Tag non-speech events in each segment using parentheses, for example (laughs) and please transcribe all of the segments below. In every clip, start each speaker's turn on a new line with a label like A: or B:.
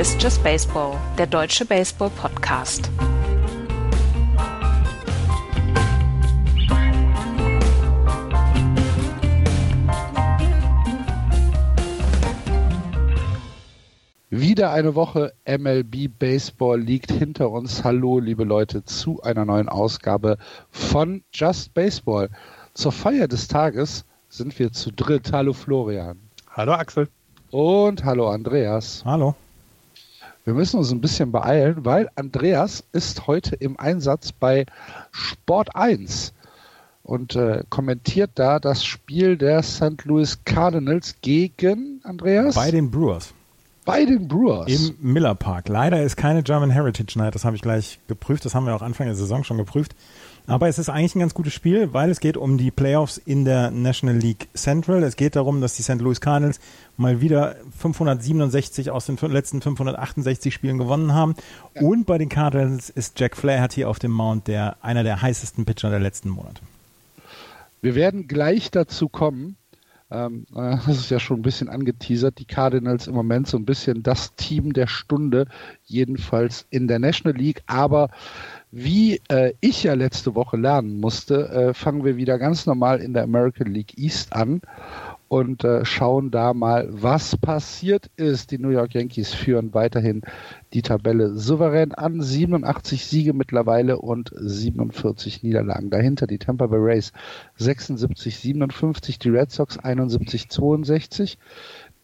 A: Ist Just Baseball, der deutsche Baseball-Podcast.
B: Wieder eine Woche MLB Baseball liegt hinter uns. Hallo, liebe Leute, zu einer neuen Ausgabe von Just Baseball. Zur Feier des Tages sind wir zu dritt. Hallo Florian.
C: Hallo Axel.
B: Und hallo Andreas.
C: Hallo.
B: Wir müssen uns ein bisschen beeilen, weil Andreas ist heute im Einsatz bei Sport 1 und äh, kommentiert da das Spiel der St. Louis Cardinals gegen Andreas?
C: Bei den Brewers.
B: Bei den Brewers.
C: Im Miller Park. Leider ist keine German Heritage Night, das habe ich gleich geprüft, das haben wir auch Anfang der Saison schon geprüft. Aber es ist eigentlich ein ganz gutes Spiel, weil es geht um die Playoffs in der National League Central. Es geht darum, dass die St. Louis Cardinals mal wieder 567 aus den letzten 568 Spielen gewonnen haben. Ja. Und bei den Cardinals ist Jack Flaherty auf dem Mount der einer der heißesten Pitcher der letzten Monate.
B: Wir werden gleich dazu kommen. Ähm, äh, das ist ja schon ein bisschen angeteasert. Die Cardinals im Moment so ein bisschen das Team der Stunde, jedenfalls in der National League. Aber wie äh, ich ja letzte Woche lernen musste, äh, fangen wir wieder ganz normal in der American League East an und äh, schauen da mal, was passiert ist. Die New York Yankees führen weiterhin die Tabelle souverän an. 87 Siege mittlerweile und 47 Niederlagen. Dahinter die Tampa Bay Rays 76, 57, die Red Sox 71, 62,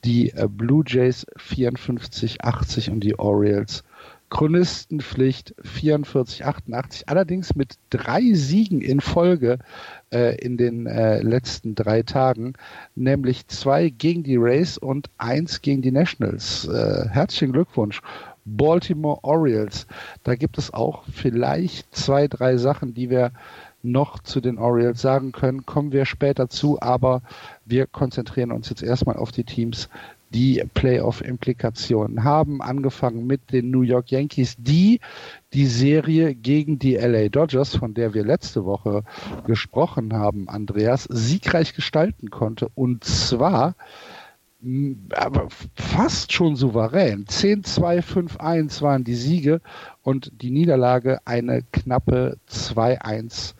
B: die äh, Blue Jays 54, 80 und die Orioles Chronistenpflicht 44, 88, allerdings mit drei Siegen in Folge äh, in den äh, letzten drei Tagen, nämlich zwei gegen die Rays und eins gegen die Nationals. Äh, herzlichen Glückwunsch. Baltimore Orioles. Da gibt es auch vielleicht zwei, drei Sachen, die wir noch zu den Orioles sagen können, kommen wir später zu, aber wir konzentrieren uns jetzt erstmal auf die Teams, die Playoff-Implikationen haben, angefangen mit den New York Yankees, die die Serie gegen die LA Dodgers, von der wir letzte Woche gesprochen haben, Andreas, siegreich gestalten konnte. Und zwar aber fast schon souverän. 10-2, 5-1 waren die Siege und die Niederlage eine knappe 2-1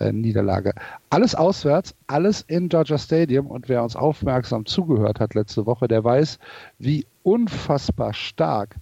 B: äh, Niederlage. Alles auswärts, alles in Dodger Stadium und wer uns aufmerksam zugehört hat letzte Woche, der weiß, wie unfassbar stark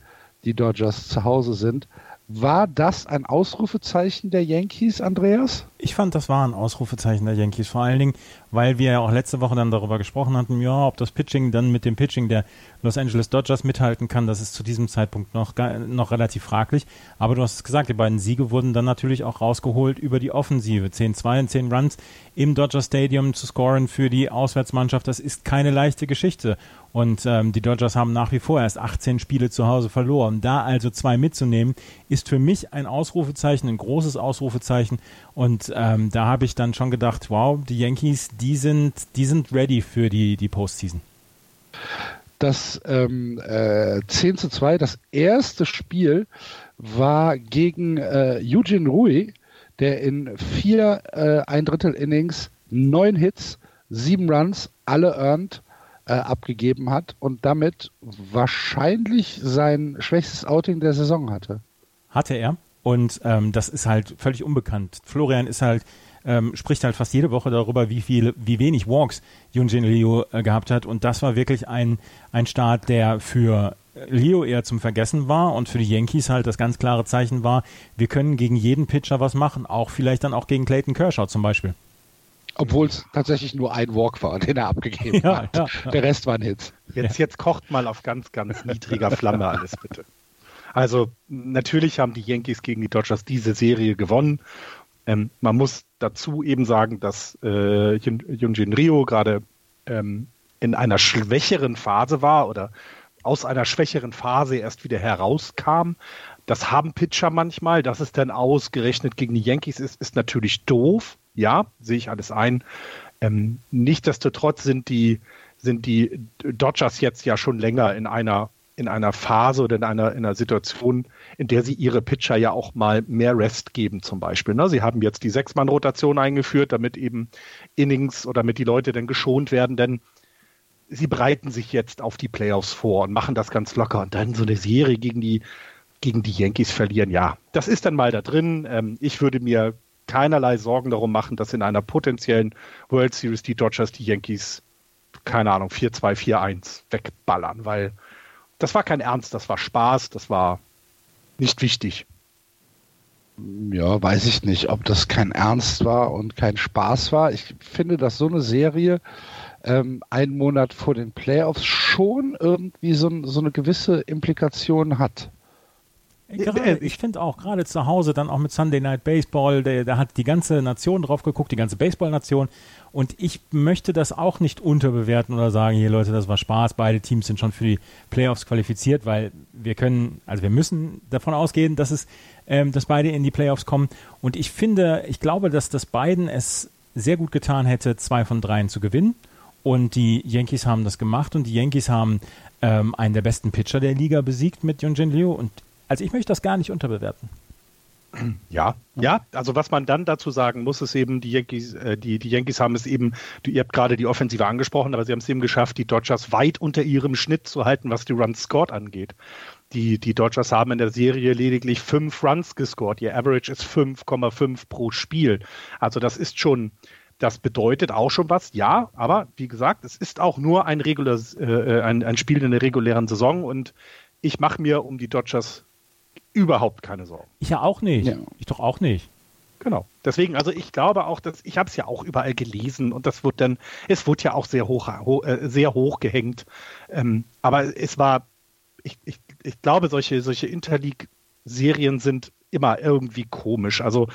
B: die Dodgers zu Hause sind. War das ein Ausrufezeichen der Yankees, Andreas?
C: Ich fand, das war ein Ausrufezeichen der Yankees. Vor allen Dingen, weil wir ja auch letzte Woche dann darüber gesprochen hatten, ja, ob das Pitching dann mit dem Pitching der Los Angeles Dodgers mithalten kann, das ist zu diesem Zeitpunkt noch, noch relativ fraglich. Aber du hast es gesagt, die beiden Siege wurden dann natürlich auch rausgeholt über die Offensive. 10-2 und 10 Runs im Dodger Stadium zu scoren für die Auswärtsmannschaft, das ist keine leichte Geschichte. Und ähm, die Dodgers haben nach wie vor erst 18 Spiele zu Hause verloren. Da also zwei mitzunehmen, ist für mich ein Ausrufezeichen, ein großes Ausrufezeichen. Und ähm, da habe ich dann schon gedacht, wow, die Yankees, die sind, die sind ready für die, die Postseason.
B: Das ähm, äh, 10 zu 2, das erste Spiel war gegen äh, Eugene Rui, der in vier äh, ein Drittel Innings neun Hits, sieben Runs, alle earned, äh, abgegeben hat und damit wahrscheinlich sein schwächstes Outing der Saison hatte.
C: Hatte er. Und ähm, das ist halt völlig unbekannt. Florian ist halt, ähm, spricht halt fast jede Woche darüber, wie viel, wie wenig Walks Junjin Leo äh, gehabt hat. Und das war wirklich ein, ein Start, der für Leo eher zum Vergessen war und für die Yankees halt das ganz klare Zeichen war, wir können gegen jeden Pitcher was machen, auch vielleicht dann auch gegen Clayton Kershaw zum Beispiel.
B: Obwohl es tatsächlich nur ein Walk war, den er abgegeben (laughs) ja, hat. Ja, ja. Der Rest waren Hits.
D: Jetzt, jetzt kocht mal auf ganz, ganz niedriger Flamme alles bitte. Also natürlich haben die Yankees gegen die Dodgers diese Serie gewonnen. Ähm, man muss dazu eben sagen, dass äh, Junjin Rio gerade ähm, in einer schwächeren Phase war oder aus einer schwächeren Phase erst wieder herauskam. Das haben Pitcher manchmal. Dass es dann ausgerechnet gegen die Yankees ist, ist natürlich doof. Ja, sehe ich alles ein. Ähm, nichtsdestotrotz sind die, sind die Dodgers jetzt ja schon länger in einer in einer Phase oder in einer, in einer Situation, in der sie ihre Pitcher ja auch mal mehr Rest geben, zum Beispiel. Ne? Sie haben jetzt die Sechs-Mann-Rotation eingeführt, damit eben Innings oder damit die Leute dann geschont werden, denn sie bereiten sich jetzt auf die Playoffs vor und machen das ganz locker und dann so eine Serie gegen die, gegen die Yankees verlieren. Ja, das ist dann mal da drin. Ähm, ich würde mir keinerlei Sorgen darum machen, dass in einer potenziellen World Series die Dodgers die Yankees, keine Ahnung, 4-2, 4-1 wegballern, weil das war kein Ernst, das war Spaß, das war nicht wichtig.
B: Ja, weiß ich nicht, ob das kein Ernst war und kein Spaß war. Ich finde, dass so eine Serie ähm, einen Monat vor den Playoffs schon irgendwie so, so eine gewisse Implikation hat.
C: Gerade, ich finde auch, gerade zu Hause, dann auch mit Sunday Night Baseball, da hat die ganze Nation drauf geguckt, die ganze Baseball-Nation. Und ich möchte das auch nicht unterbewerten oder sagen, hier Leute, das war Spaß, beide Teams sind schon für die Playoffs qualifiziert, weil wir können, also wir müssen davon ausgehen, dass es, ähm, dass beide in die Playoffs kommen. Und ich finde, ich glaube, dass das beiden es sehr gut getan hätte, zwei von dreien zu gewinnen. Und die Yankees haben das gemacht und die Yankees haben ähm, einen der besten Pitcher der Liga besiegt mit Yonjin Liu. Und also ich möchte das gar nicht unterbewerten.
D: Ja, ja, also was man dann dazu sagen muss, ist eben, die Yankees, äh, die, die Yankees haben es eben, ihr habt gerade die Offensive angesprochen, aber sie haben es eben geschafft, die Dodgers weit unter ihrem Schnitt zu halten, was die Runs scored angeht. Die, die Dodgers haben in der Serie lediglich fünf Runs gescored. Ihr Average ist 5,5 pro Spiel. Also das ist schon, das bedeutet auch schon was, ja, aber wie gesagt, es ist auch nur ein, reguläres, äh, äh ein, ein Spiel in der regulären Saison und ich mache mir um die Dodgers überhaupt keine Sorgen.
C: Ich ja auch nicht. Ja. Ich doch auch nicht.
D: Genau. Deswegen, also ich glaube auch, dass ich habe es ja auch überall gelesen und das wird dann, es wurde ja auch sehr hoch, ho, äh, sehr hoch gehängt. Ähm, aber es war, ich, ich, ich glaube, solche, solche Interleague-Serien sind immer irgendwie komisch. Also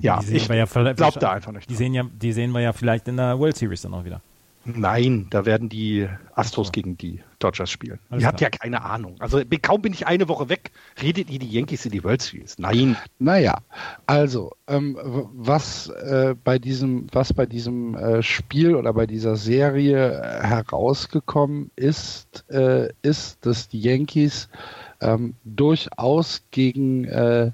D: ja,
C: ich ja glaube da einfach nicht. Die sehen, ja, die sehen wir ja vielleicht in der World Series dann auch wieder.
D: Nein, da werden die Astros so. gegen die Dodgers spielen. Alles ihr habt ja keine Ahnung. Also kaum bin ich eine Woche weg, redet ihr die Yankees in die World Series? Nein.
B: Naja, also ähm, was äh, bei diesem, was bei diesem äh, Spiel oder bei dieser Serie äh, herausgekommen ist, äh, ist, dass die Yankees ähm, durchaus gegen äh,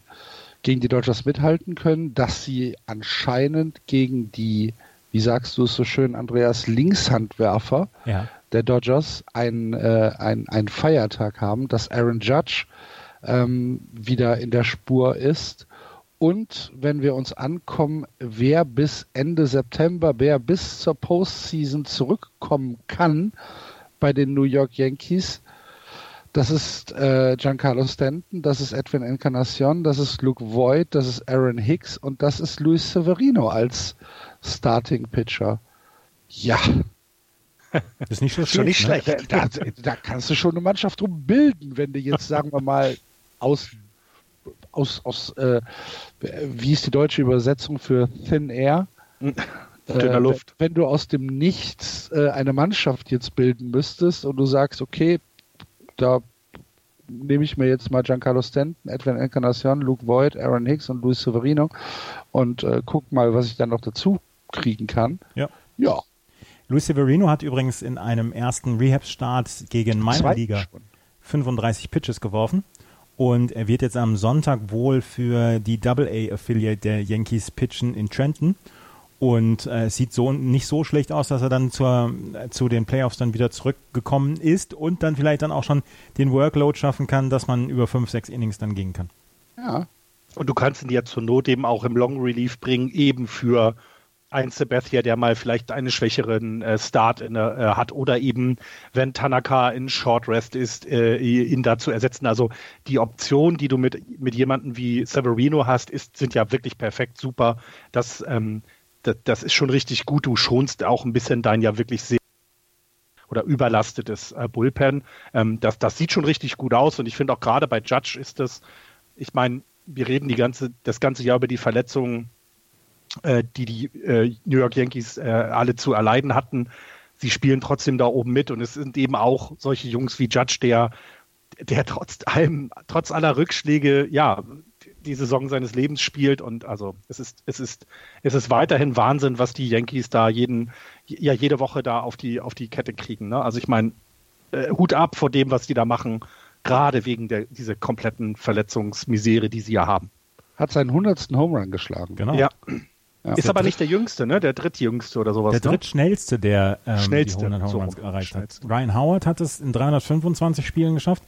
B: gegen die Dodgers mithalten können, dass sie anscheinend gegen die wie sagst du es so schön, Andreas, Linkshandwerfer ja. der Dodgers einen, äh, ein, Feiertag haben, dass Aaron Judge ähm, wieder in der Spur ist. Und wenn wir uns ankommen, wer bis Ende September, wer bis zur Postseason zurückkommen kann bei den New York Yankees, das ist äh, Giancarlo Stanton, das ist Edwin Encarnacion, das ist Luke Voigt, das ist Aaron Hicks und das ist Luis Severino als Starting Pitcher. Ja.
C: Das ist nicht so (laughs) schlecht. Nicht
B: ne? schlecht. Da, da, kannst du schon eine Mannschaft drum bilden, wenn du jetzt, sagen wir mal, aus, aus, aus äh, wie ist die deutsche Übersetzung für Thin Air?
D: Dünner äh, Luft.
B: Wenn, wenn du aus dem Nichts äh, eine Mannschaft jetzt bilden müsstest und du sagst, okay, da nehme ich mir jetzt mal Giancarlo Stanton, Edwin Encarnacion, Luke Voigt, Aaron Hicks und Luis Severino und äh, guck mal, was ich dann noch dazu kriegen kann.
C: Ja. Ja. Luis Severino hat übrigens in einem ersten Rehab-Start gegen meine Liga 35 Pitches geworfen. Und er wird jetzt am Sonntag wohl für die Double-A-Affiliate der Yankees pitchen in Trenton. Und äh, es sieht so nicht so schlecht aus, dass er dann zur, äh, zu den Playoffs dann wieder zurückgekommen ist und dann vielleicht dann auch schon den Workload schaffen kann, dass man über fünf, sechs Innings dann gehen kann.
D: Ja. Und du kannst ihn ja zur Not eben auch im Long Relief bringen, eben für einen Sabathia, der mal vielleicht einen schwächeren äh, Start in, äh, hat oder eben, wenn Tanaka in Short Rest ist, äh, ihn da zu ersetzen. Also die Option, die du mit, mit jemandem wie Severino hast, ist, sind ja wirklich perfekt super. Das, ähm, das, das ist schon richtig gut. Du schonst auch ein bisschen dein ja wirklich sehr oder überlastetes äh, Bullpen. Ähm, das, das sieht schon richtig gut aus und ich finde auch gerade bei Judge ist das, ich meine, wir reden die ganze, das ganze Jahr über die Verletzungen, äh, die die äh, New York Yankees äh, alle zu erleiden hatten. Sie spielen trotzdem da oben mit und es sind eben auch solche Jungs wie Judge, der, der trotz allem, trotz aller Rückschläge, ja, die Saison seines Lebens spielt und also es ist, es ist, es ist weiterhin Wahnsinn, was die Yankees da jeden, ja, jede Woche da auf die, auf die Kette kriegen. Ne? Also ich meine, äh, Hut ab vor dem, was die da machen gerade wegen der, dieser kompletten Verletzungsmisere, die sie ja haben.
B: Hat seinen 100. Home Run geschlagen.
C: Genau. Ja.
D: Ja. Ist aber nicht der Jüngste, ne? Der drittjüngste oder sowas.
C: Der
D: ne?
C: drittschnellste, der
D: ähm, Schnellste.
C: die 100 Home Runs so, erreicht hat. Ryan Howard hat es in 325 Spielen geschafft,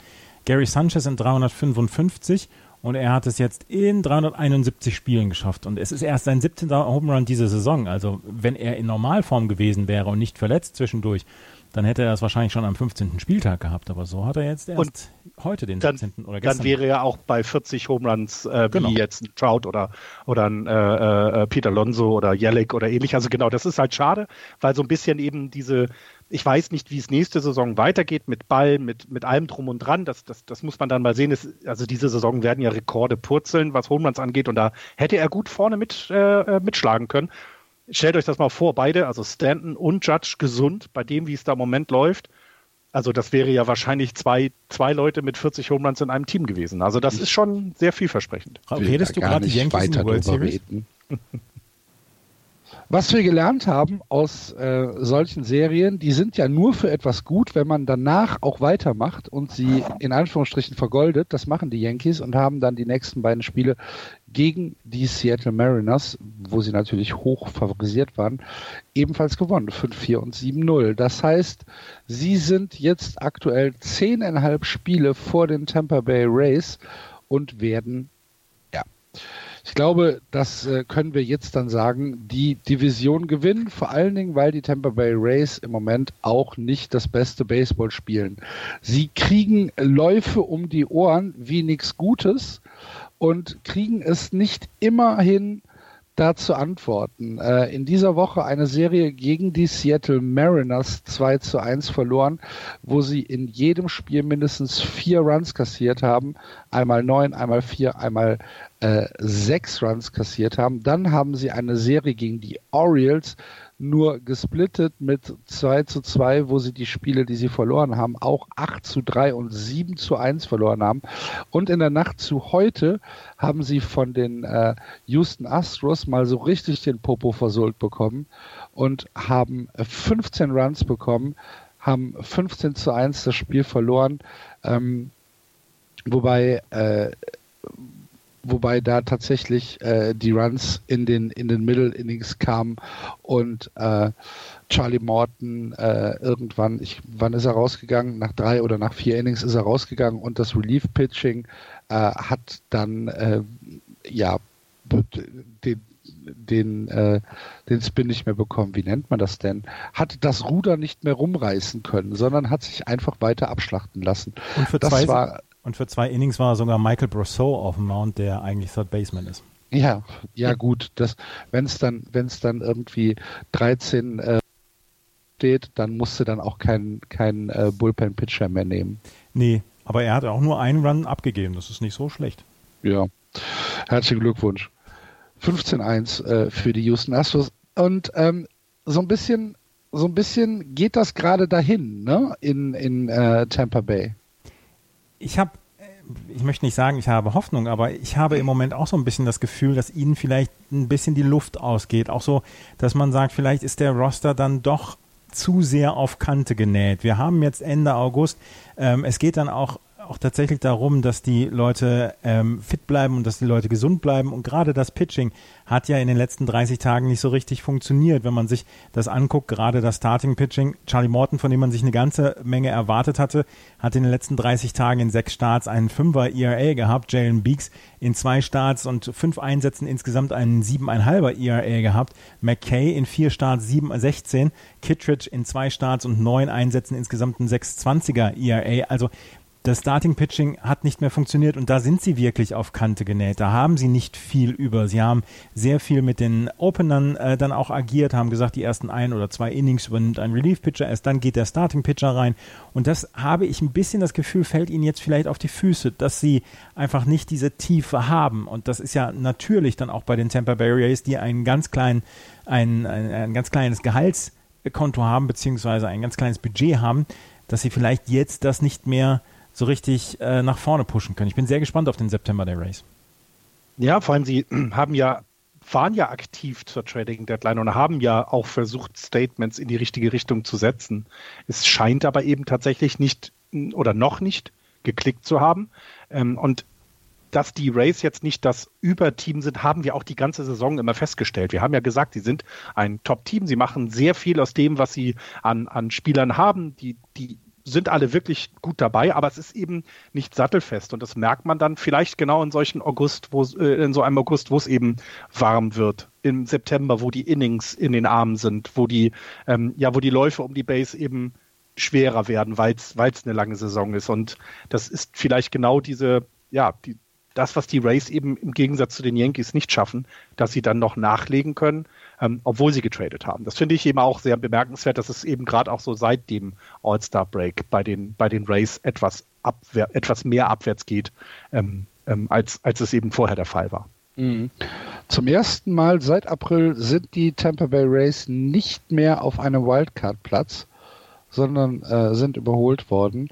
C: Gary Sanchez in 355 und er hat es jetzt in 371 Spielen geschafft. Und es ist erst sein 17. Home Run diese Saison. Also wenn er in Normalform gewesen wäre und nicht verletzt zwischendurch, dann hätte er es wahrscheinlich schon am 15. Spieltag gehabt. Aber so hat er jetzt erst und heute den
D: dann,
C: 17.
D: oder gestern. Dann wäre er auch bei 40 Home Runs äh, genau. wie jetzt ein Trout oder, oder ein äh, äh, Peter Lonzo oder Jellick oder ähnlich. Also genau, das ist halt schade, weil so ein bisschen eben diese ich weiß nicht, wie es nächste Saison weitergeht mit Ball, mit, mit allem drum und dran. Das, das, das muss man dann mal sehen. Es, also diese Saison werden ja Rekorde purzeln, was Homeruns angeht. Und da hätte er gut vorne mit, äh, äh, mitschlagen können. Stellt euch das mal vor, beide, also Stanton und Judge gesund, bei dem, wie es da im Moment läuft. Also das wäre ja wahrscheinlich zwei, zwei Leute mit 40 Homeruns in einem Team gewesen. Also das ist schon sehr vielversprechend.
C: Redest du gerade die Yankees in World Series? (laughs)
B: Was wir gelernt haben aus äh, solchen Serien, die sind ja nur für etwas gut, wenn man danach auch weitermacht und sie in Anführungsstrichen vergoldet. Das machen die Yankees und haben dann die nächsten beiden Spiele gegen die Seattle Mariners, wo sie natürlich hoch favorisiert waren, ebenfalls gewonnen. 5-4 und 7-0. Das heißt, sie sind jetzt aktuell zehneinhalb Spiele vor den Tampa Bay Rays und werden, ja, ich glaube, das äh, können wir jetzt dann sagen, die Division gewinnen, vor allen Dingen, weil die Tampa Bay Rays im Moment auch nicht das beste Baseball spielen. Sie kriegen Läufe um die Ohren wie nichts Gutes und kriegen es nicht immer hin, da zu antworten. Äh, in dieser Woche eine Serie gegen die Seattle Mariners 2 zu 1 verloren, wo sie in jedem Spiel mindestens vier Runs kassiert haben. Einmal neun, einmal vier, einmal äh, sechs Runs kassiert haben. Dann haben sie eine Serie gegen die Orioles nur gesplittet mit 2 zu 2, wo sie die Spiele, die sie verloren haben, auch 8 zu 3 und 7 zu 1 verloren haben. Und in der Nacht zu heute haben sie von den äh, Houston Astros mal so richtig den Popo versohlt bekommen und haben 15 Runs bekommen, haben 15 zu 1 das Spiel verloren. Ähm, wobei äh, wobei da tatsächlich äh, die Runs in den in den Middle Innings kamen und äh, Charlie Morton äh, irgendwann, ich, wann ist er rausgegangen? Nach drei oder nach vier Innings ist er rausgegangen und das Relief Pitching äh, hat dann äh, ja den den, äh, den Spin nicht mehr bekommen. Wie nennt man das denn? Hat das Ruder nicht mehr rumreißen können, sondern hat sich einfach weiter abschlachten lassen.
C: Und für das zwei, war und für zwei Innings war sogar Michael Brosseau auf dem Mount, der eigentlich Third Baseman ist.
B: Ja, ja gut, das, wenn es dann, wenn es dann irgendwie 13 äh, steht, dann musste dann auch kein, kein äh, Bullpen-Pitcher mehr nehmen.
C: Nee, aber er hat auch nur einen Run abgegeben, das ist nicht so schlecht.
B: Ja, herzlichen Glückwunsch. 15-1 äh, für die Houston Astros. Und ähm, so ein bisschen, so ein bisschen geht das gerade dahin, ne? In, in äh, Tampa Bay
C: ich habe, äh, ich möchte nicht sagen, ich habe Hoffnung, aber ich habe im Moment auch so ein bisschen das Gefühl, dass ihnen vielleicht ein bisschen die Luft ausgeht. Auch so, dass man sagt, vielleicht ist der Roster dann doch zu sehr auf Kante genäht. Wir haben jetzt Ende August. Ähm, es geht dann auch auch tatsächlich darum, dass die Leute ähm, fit bleiben und dass die Leute gesund bleiben. Und gerade das Pitching hat ja in den letzten 30 Tagen nicht so richtig funktioniert. Wenn man sich das anguckt, gerade das Starting Pitching, Charlie Morton, von dem man sich eine ganze Menge erwartet hatte, hat in den letzten 30 Tagen in sechs Starts einen Fünfer ERA gehabt. Jalen Beeks in zwei Starts und fünf Einsätzen insgesamt einen siebeneinhalber ERA gehabt. McKay in vier Starts 7, 16. Kittredge in zwei Starts und neun Einsätzen insgesamt ein 620er ERA. Also das Starting Pitching hat nicht mehr funktioniert und da sind sie wirklich auf Kante genäht. Da haben sie nicht viel über. Sie haben sehr viel mit den Openern äh, dann auch agiert, haben gesagt, die ersten ein oder zwei Innings übernimmt ein Relief Pitcher, erst dann geht der Starting Pitcher rein. Und das habe ich ein bisschen das Gefühl, fällt ihnen jetzt vielleicht auf die Füße, dass sie einfach nicht diese Tiefe haben. Und das ist ja natürlich dann auch bei den Tampa Bay Rays, die einen ganz kleinen, ein, ein, ein ganz kleines Gehaltskonto haben, beziehungsweise ein ganz kleines Budget haben, dass sie vielleicht jetzt das nicht mehr so richtig äh, nach vorne pushen können. Ich bin sehr gespannt auf den September der Race.
D: Ja, vor allem sie (clears throat) haben ja waren ja aktiv zur Trading Deadline und haben ja auch versucht, Statements in die richtige Richtung zu setzen. Es scheint aber eben tatsächlich nicht oder noch nicht geklickt zu haben. Ähm, und dass die Rays jetzt nicht das Überteam sind, haben wir auch die ganze Saison immer festgestellt. Wir haben ja gesagt, sie sind ein Top-Team. Sie machen sehr viel aus dem, was sie an, an Spielern haben. Die, die sind alle wirklich gut dabei, aber es ist eben nicht sattelfest. Und das merkt man dann vielleicht genau in solchen August, wo äh, in so einem August, wo es eben warm wird, im September, wo die Innings in den Armen sind, wo die ähm, ja, wo die Läufe um die Base eben schwerer werden, weil es eine lange Saison ist. Und das ist vielleicht genau diese ja, die, das, was die Rays eben im Gegensatz zu den Yankees nicht schaffen, dass sie dann noch nachlegen können, ähm, obwohl sie getradet haben. Das finde ich eben auch sehr bemerkenswert, dass es eben gerade auch so seit dem All-Star-Break bei den, bei den Rays etwas, abwehr, etwas mehr abwärts geht, ähm, ähm, als, als es eben vorher der Fall war.
B: Mhm. Zum ersten Mal seit April sind die Tampa Bay Rays nicht mehr auf einem Wildcard-Platz, sondern äh, sind überholt worden.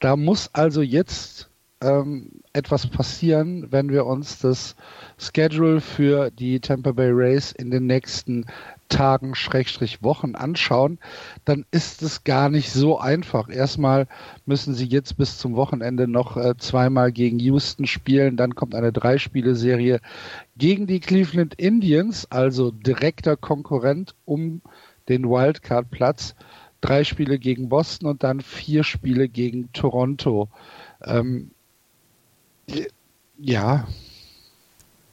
B: Da muss also jetzt ähm, etwas passieren, wenn wir uns das Schedule für die Tampa Bay Rays in den nächsten Tagen, Schrägstrich Wochen anschauen, dann ist es gar nicht so einfach. Erstmal müssen sie jetzt bis zum Wochenende noch äh, zweimal gegen Houston spielen, dann kommt eine Dreispiele-Serie gegen die Cleveland Indians, also direkter Konkurrent um den Wildcard-Platz. Drei Spiele gegen Boston und dann vier Spiele gegen Toronto. Ähm, ja.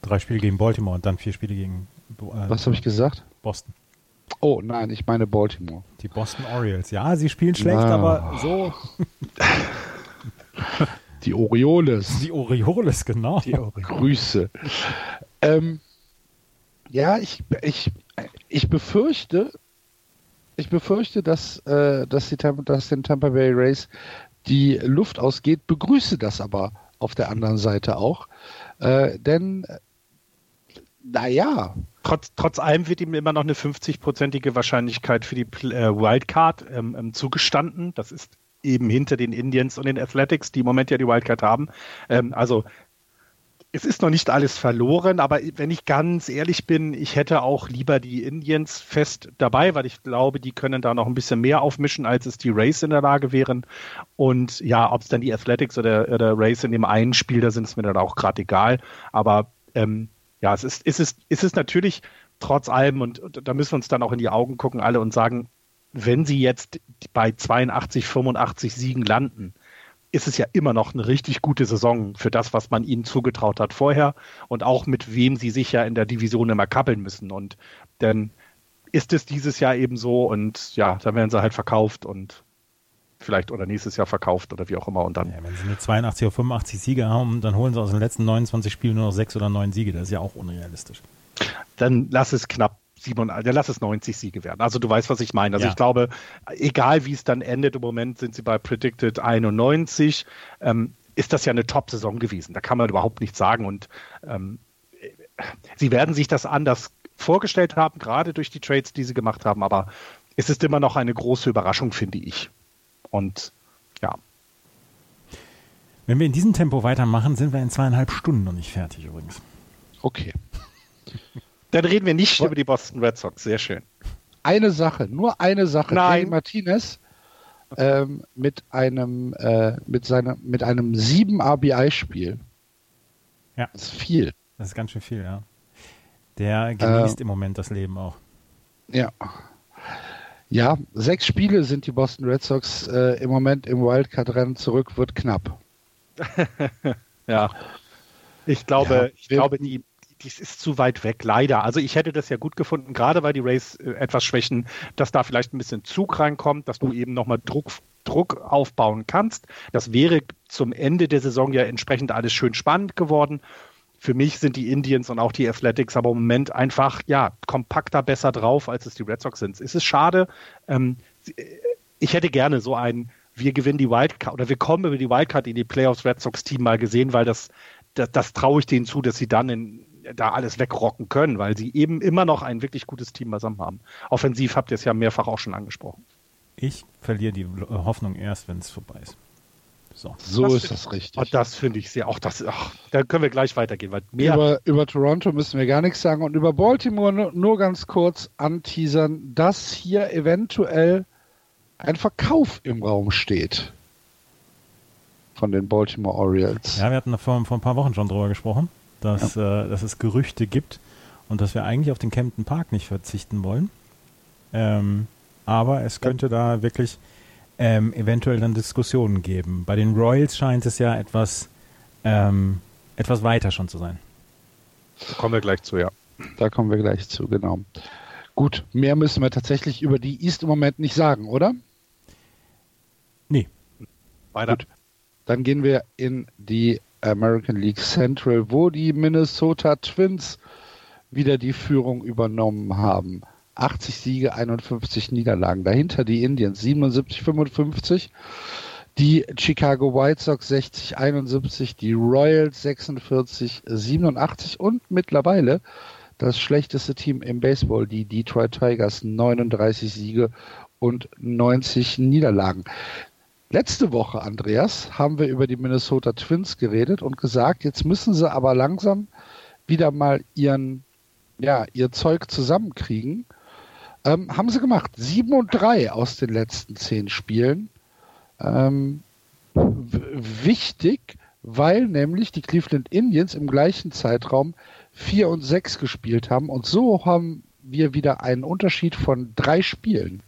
C: Drei Spiele gegen Baltimore und dann vier Spiele gegen.
B: Äh, Was habe ich gesagt?
C: Boston.
B: Oh nein, ich meine Baltimore.
C: Die Boston Orioles. Ja, sie spielen schlecht, Na. aber so. (laughs)
B: Die Orioles.
C: Die Orioles, genau.
B: Die Orioles. Grüße. Ähm, ja, ich, ich, ich befürchte, ich befürchte, dass, äh, dass, die, dass den Tampa Bay Rays die Luft ausgeht, begrüße das aber auf der anderen Seite auch. Äh, denn, naja.
D: Trotz, trotz allem wird ihm immer noch eine 50-prozentige Wahrscheinlichkeit für die äh, Wildcard ähm, ähm, zugestanden. Das ist eben hinter den Indians und den Athletics, die im Moment ja die Wildcard haben. Ähm, also es ist noch nicht alles verloren, aber wenn ich ganz ehrlich bin, ich hätte auch lieber die Indians fest dabei, weil ich glaube, die können da noch ein bisschen mehr aufmischen, als es die Rays in der Lage wären. Und ja, ob es dann die Athletics oder, oder Rays in dem einen Spiel, da sind es mir dann auch gerade egal. Aber ähm, ja, es ist, es, ist, es ist natürlich trotz allem, und, und da müssen wir uns dann auch in die Augen gucken, alle und sagen, wenn sie jetzt bei 82, 85 Siegen landen, ist es ja immer noch eine richtig gute Saison für das, was man ihnen zugetraut hat vorher und auch mit wem sie sich ja in der Division immer kappeln müssen. Und dann ist es dieses Jahr eben so und ja, dann werden sie halt verkauft und vielleicht oder nächstes Jahr verkauft oder wie auch immer. Und dann.
C: Ja, wenn sie eine 82 oder 85 Siege haben, dann holen sie aus den letzten 29 Spielen nur noch sechs oder neun Siege. Das ist ja auch unrealistisch.
D: Dann lass es knapp 97, ja, lass es 90 Siege werden. Also du weißt, was ich meine. Also ja. ich glaube, egal wie es dann endet, im Moment sind sie bei Predicted 91. Ähm, ist das ja eine Top-Saison gewesen. Da kann man überhaupt nichts sagen. Und ähm, sie werden sich das anders vorgestellt haben, gerade durch die Trades, die sie gemacht haben. Aber es ist immer noch eine große Überraschung, finde ich. Und ja.
C: Wenn wir in diesem Tempo weitermachen, sind wir in zweieinhalb Stunden noch nicht fertig übrigens.
B: Okay. (laughs)
D: Dann reden wir nicht über die Boston Red Sox. Sehr schön.
B: Eine Sache, nur eine Sache.
D: Nein.
B: Martinez ähm, mit einem äh, mit seinem mit einem 7 RBI-Spiel.
C: Ja.
B: Das ist viel.
C: Das ist ganz schön viel, ja. Der genießt äh, im Moment das Leben auch.
B: Ja. Ja, sechs Spiele sind die Boston Red Sox äh, im Moment im Wildcard-Rennen zurück, wird knapp. (laughs)
D: ja. Ich glaube, ja, ich glaube, die, dies ist zu weit weg, leider. Also ich hätte das ja gut gefunden, gerade weil die Rays äh, etwas schwächen, dass da vielleicht ein bisschen Zug reinkommt, dass du eben nochmal Druck, Druck aufbauen kannst. Das wäre zum Ende der Saison ja entsprechend alles schön spannend geworden. Für mich sind die Indians und auch die Athletics aber im Moment einfach ja kompakter besser drauf, als es die Red Sox sind. Es ist schade. Ähm, äh, ich hätte gerne so ein wir gewinnen die Wildcard oder wir kommen über die Wildcard in die Playoffs Red Sox Team mal gesehen, weil das, das, das traue ich denen zu, dass sie dann in, da alles wegrocken können, weil sie eben immer noch ein wirklich gutes Team beisammen haben. Offensiv habt ihr es ja mehrfach auch schon angesprochen.
C: Ich verliere die Hoffnung erst, wenn es vorbei ist.
B: So, so das ist das richtig.
D: Oh, das finde ich sehr. Auch das, ach, da können wir gleich weitergehen. Weil
B: mehr über, über Toronto müssen wir gar nichts sagen und über Baltimore nur, nur ganz kurz anteasern, dass hier eventuell ein Verkauf im Raum steht. von den Baltimore Orioles.
C: Ja, wir hatten vor, vor ein paar Wochen schon drüber gesprochen, dass, ja. äh, dass es Gerüchte gibt und dass wir eigentlich auf den Campton Park nicht verzichten wollen. Ähm, aber es könnte ja. da wirklich ähm, eventuell dann Diskussionen geben. Bei den Royals scheint es ja etwas, ähm, etwas weiter schon zu sein.
D: Da kommen wir gleich zu, ja.
B: Da kommen wir gleich zu, genau. Gut, mehr müssen wir tatsächlich über die East im Moment nicht sagen, oder?
C: Nee.
B: Weiter. Gut. Dann gehen wir in die American League Central, wo die Minnesota Twins wieder die Führung übernommen haben. 80 Siege, 51 Niederlagen. Dahinter die Indians 77, 55. Die Chicago White Sox 60, 71, die Royals 46, 87 und mittlerweile das schlechteste Team im Baseball, die Detroit Tigers 39 Siege und 90 Niederlagen. Letzte Woche, Andreas, haben wir über die Minnesota Twins geredet und gesagt, jetzt müssen sie aber langsam wieder mal ihren, ja, ihr Zeug zusammenkriegen. Ähm, haben sie gemacht. 7 und 3 aus den letzten 10 Spielen. Ähm, wichtig, weil nämlich die Cleveland Indians im gleichen Zeitraum 4 und 6 gespielt haben und so haben wir wieder einen Unterschied von drei Spielen.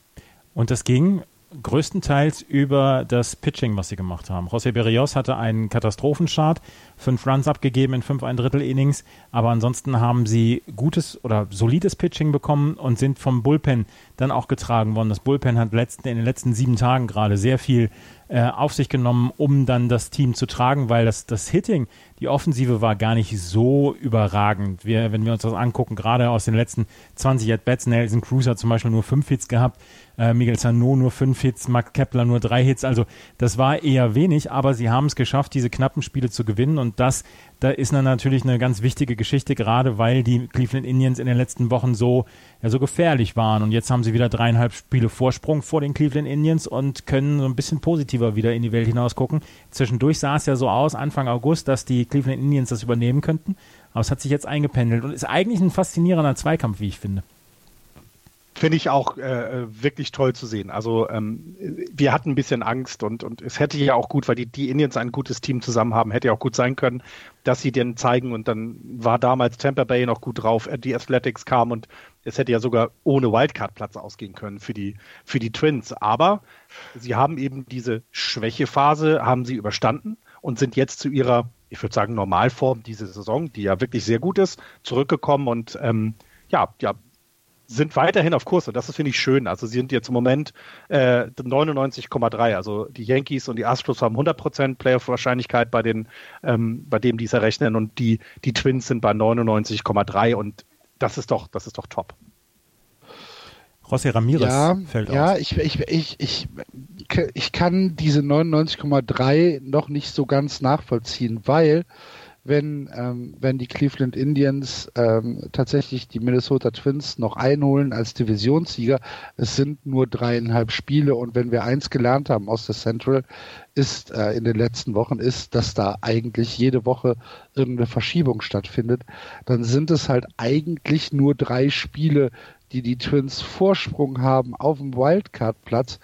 C: Und das ging größtenteils über das Pitching, was sie gemacht haben. José Berrios hatte einen Katastrophenstart, fünf Runs abgegeben in fünf ein Drittel Innings, aber ansonsten haben sie gutes oder solides Pitching bekommen und sind vom Bullpen dann auch getragen worden. Das Bullpen hat letzten, in den letzten sieben Tagen gerade sehr viel äh, auf sich genommen, um dann das Team zu tragen, weil das, das Hitting, die Offensive war gar nicht so überragend. Wir, wenn wir uns das angucken, gerade aus den letzten 20 At-Bats, Nelson Cruz hat zum Beispiel nur fünf Hits gehabt, äh, Miguel Sano nur fünf Hits, Max Kepler nur drei Hits. Also das war eher wenig, aber sie haben es geschafft, diese knappen Spiele zu gewinnen und das da ist dann natürlich eine ganz wichtige Geschichte, gerade weil die Cleveland Indians in den letzten Wochen so, ja, so gefährlich waren. Und jetzt haben sie wieder dreieinhalb Spiele Vorsprung vor den Cleveland Indians und können so ein bisschen positiver wieder in die Welt hinaus gucken. Zwischendurch sah es ja so aus, Anfang August, dass die Cleveland Indians das übernehmen könnten. Aber es hat sich jetzt eingependelt und ist eigentlich ein faszinierender Zweikampf, wie ich finde.
D: Finde ich auch äh, wirklich toll zu sehen. Also ähm, wir hatten ein bisschen Angst und, und es hätte ja auch gut, weil die, die Indians ein gutes Team zusammen haben, hätte ja auch gut sein können, dass sie den zeigen und dann war damals Tampa Bay noch gut drauf, äh, die Athletics kamen und es hätte ja sogar ohne Wildcard-Platz ausgehen können für die, für die Twins. Aber sie haben eben diese Schwächephase, haben sie überstanden und sind jetzt zu ihrer, ich würde sagen, Normalform diese Saison, die ja wirklich sehr gut ist, zurückgekommen und ähm, ja, ja, sind weiterhin auf Kurs und das finde ich schön. Also sie sind jetzt im Moment äh, 99,3. Also die Yankees und die Astros haben 100% Playoff-Wahrscheinlichkeit bei den, ähm, bei dem, die es errechnen und die, die Twins sind bei 99,3 und das ist doch, das ist doch top.
C: José Ramirez
B: ja, fällt ja, aus. Ja, ich, ich, ich, ich, ich kann diese 99,3 noch nicht so ganz nachvollziehen, weil wenn, ähm, wenn die Cleveland Indians ähm, tatsächlich die Minnesota Twins noch einholen als Divisionssieger. Es sind nur dreieinhalb Spiele und wenn wir eins gelernt haben aus der Central, ist äh, in den letzten Wochen, ist, dass da eigentlich jede Woche irgendeine Verschiebung stattfindet. Dann sind es halt eigentlich nur drei Spiele, die die Twins Vorsprung haben auf dem Wildcard-Platz.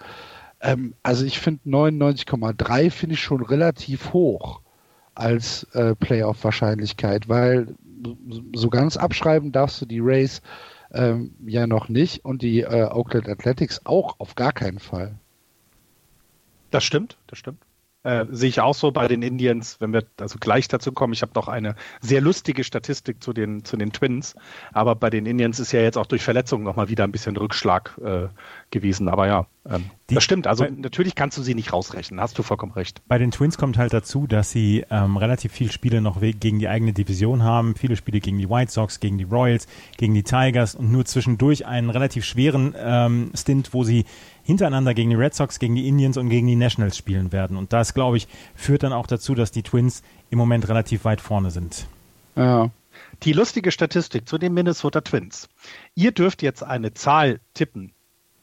B: Ähm, also ich finde 99,3 finde ich schon relativ hoch als äh, Playoff-Wahrscheinlichkeit, weil so ganz abschreiben darfst du die Rays ähm, ja noch nicht und die äh, Oakland Athletics auch auf gar keinen Fall.
D: Das stimmt, das stimmt. Äh, sehe ich auch so bei den Indians, wenn wir also gleich dazu kommen. Ich habe noch eine sehr lustige Statistik zu den, zu den Twins, aber bei den Indians ist ja jetzt auch durch Verletzungen nochmal wieder ein bisschen Rückschlag äh, gewesen. Aber ja, ähm, die, das stimmt. Also bei, natürlich kannst du sie nicht rausrechnen, hast du vollkommen recht.
C: Bei den Twins kommt halt dazu, dass sie ähm, relativ viele Spiele noch gegen die eigene Division haben, viele Spiele gegen die White Sox, gegen die Royals, gegen die Tigers und nur zwischendurch einen relativ schweren ähm, Stint, wo sie hintereinander gegen die Red Sox, gegen die Indians und gegen die Nationals spielen werden. Und das, glaube ich, führt dann auch dazu, dass die Twins im Moment relativ weit vorne sind.
D: Ja. Die lustige Statistik zu den Minnesota Twins. Ihr dürft jetzt eine Zahl tippen.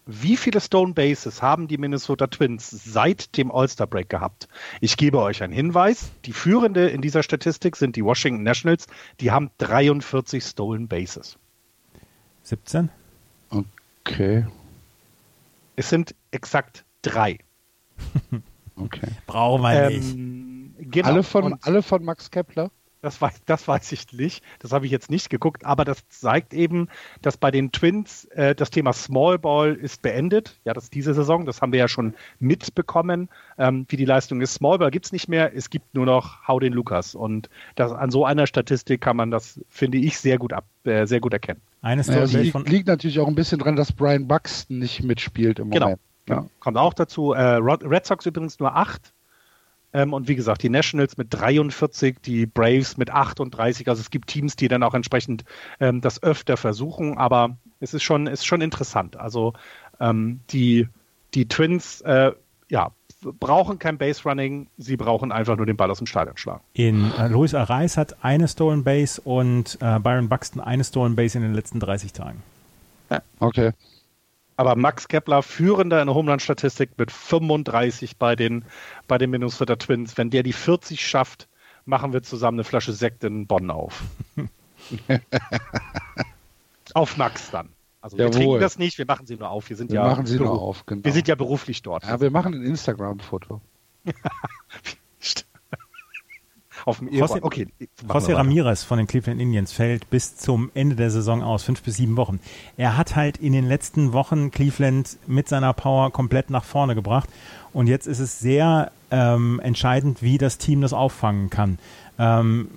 D: Wie viele Stone Bases haben die Minnesota Twins seit dem All-Star Break gehabt? Ich gebe euch einen Hinweis. Die führende in dieser Statistik sind die Washington Nationals. Die haben 43 Stolen Bases.
C: 17?
B: Okay.
D: Es sind exakt drei.
C: okay. (laughs) Brauchen wir ähm, nicht.
B: genau. Alle von, und alle von Max Kepler?
D: Das weiß, das weiß ich nicht. Das habe ich jetzt nicht geguckt, aber das zeigt eben, dass bei den Twins äh, das Thema Small Ball ist beendet. Ja, das ist diese Saison. Das haben wir ja schon mitbekommen, ähm, wie die Leistung ist. Small Ball gibt es nicht mehr. Es gibt nur noch Hau den Lukas. Und das, an so einer Statistik kann man das, finde ich, sehr gut, ab, äh, sehr gut erkennen.
B: Eines ja, liegt, von liegt natürlich auch ein bisschen dran, dass Brian Buxton nicht mitspielt im
D: genau.
B: Moment.
D: Genau. Ja. Kommt auch dazu. Äh, Red Sox übrigens nur acht ähm, und wie gesagt, die Nationals mit 43, die Braves mit 38. Also es gibt Teams, die dann auch entsprechend ähm, das öfter versuchen, aber es ist schon, ist schon interessant. Also ähm, die, die Twins, äh, ja, brauchen kein Base Running, sie brauchen einfach nur den Ball aus dem Stadion schlagen.
C: In äh, Luis Arraez hat eine Stolen Base und äh, Byron Buxton eine Stolen Base in den letzten 30 Tagen.
B: Ja. Okay.
D: Aber Max Kepler führender in der Homeland-Statistik mit 35 bei den, bei den Minnesota Twins. Wenn der die 40 schafft, machen wir zusammen eine Flasche Sekt in Bonn auf. (laughs) auf Max dann. Also wir Jawohl. trinken das nicht, wir machen sie nur auf. Wir sind
B: wir
D: ja
B: machen sie nur auf, genau.
D: Wir sind ja beruflich dort.
B: Ja, wir machen ein Instagram-Foto. (laughs)
C: auf dem José, okay, José Ramirez von den Cleveland Indians fällt bis zum Ende der Saison aus, fünf bis sieben Wochen. Er hat halt in den letzten Wochen Cleveland mit seiner Power komplett nach vorne gebracht und jetzt ist es sehr ähm, entscheidend, wie das Team das auffangen kann. Ähm,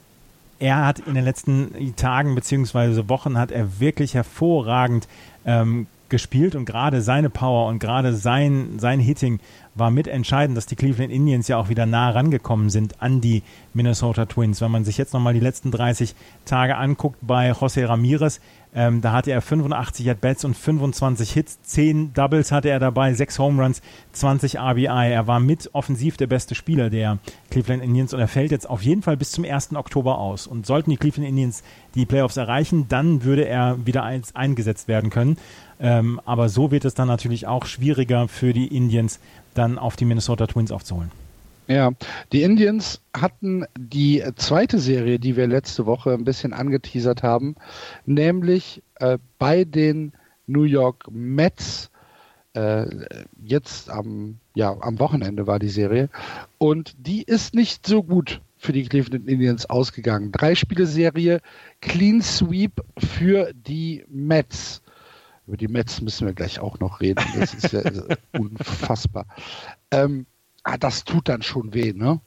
C: er hat in den letzten Tagen beziehungsweise Wochen hat er wirklich hervorragend ähm, gespielt und gerade seine Power und gerade sein, sein Hitting war mitentscheidend, dass die Cleveland Indians ja auch wieder nah rangekommen sind an die Minnesota Twins. Wenn man sich jetzt nochmal die letzten 30 Tage anguckt bei José Ramirez, ähm, da hatte er 85 At-Bats und 25 Hits, 10 Doubles hatte er dabei, 6 Home Runs, 20 RBI. Er war mit offensiv der beste Spieler der Cleveland Indians und er fällt jetzt auf jeden Fall bis zum 1. Oktober aus. Und sollten die Cleveland Indians die Playoffs erreichen, dann würde er wieder eingesetzt werden können. Ähm, aber so wird es dann natürlich auch schwieriger für die Indians, dann auf die Minnesota Twins aufzuholen.
B: Ja, die Indians hatten die zweite Serie, die wir letzte Woche ein bisschen angeteasert haben, nämlich äh, bei den New York Mets. Äh, jetzt am, ja, am Wochenende war die Serie. Und die ist nicht so gut für die Cleveland Indians ausgegangen. Drei Spiele Serie, Clean Sweep für die Mets. Über die Mets müssen wir gleich auch noch reden. Das ist ja (laughs) unfassbar. Ähm, ah, das tut dann schon weh, ne?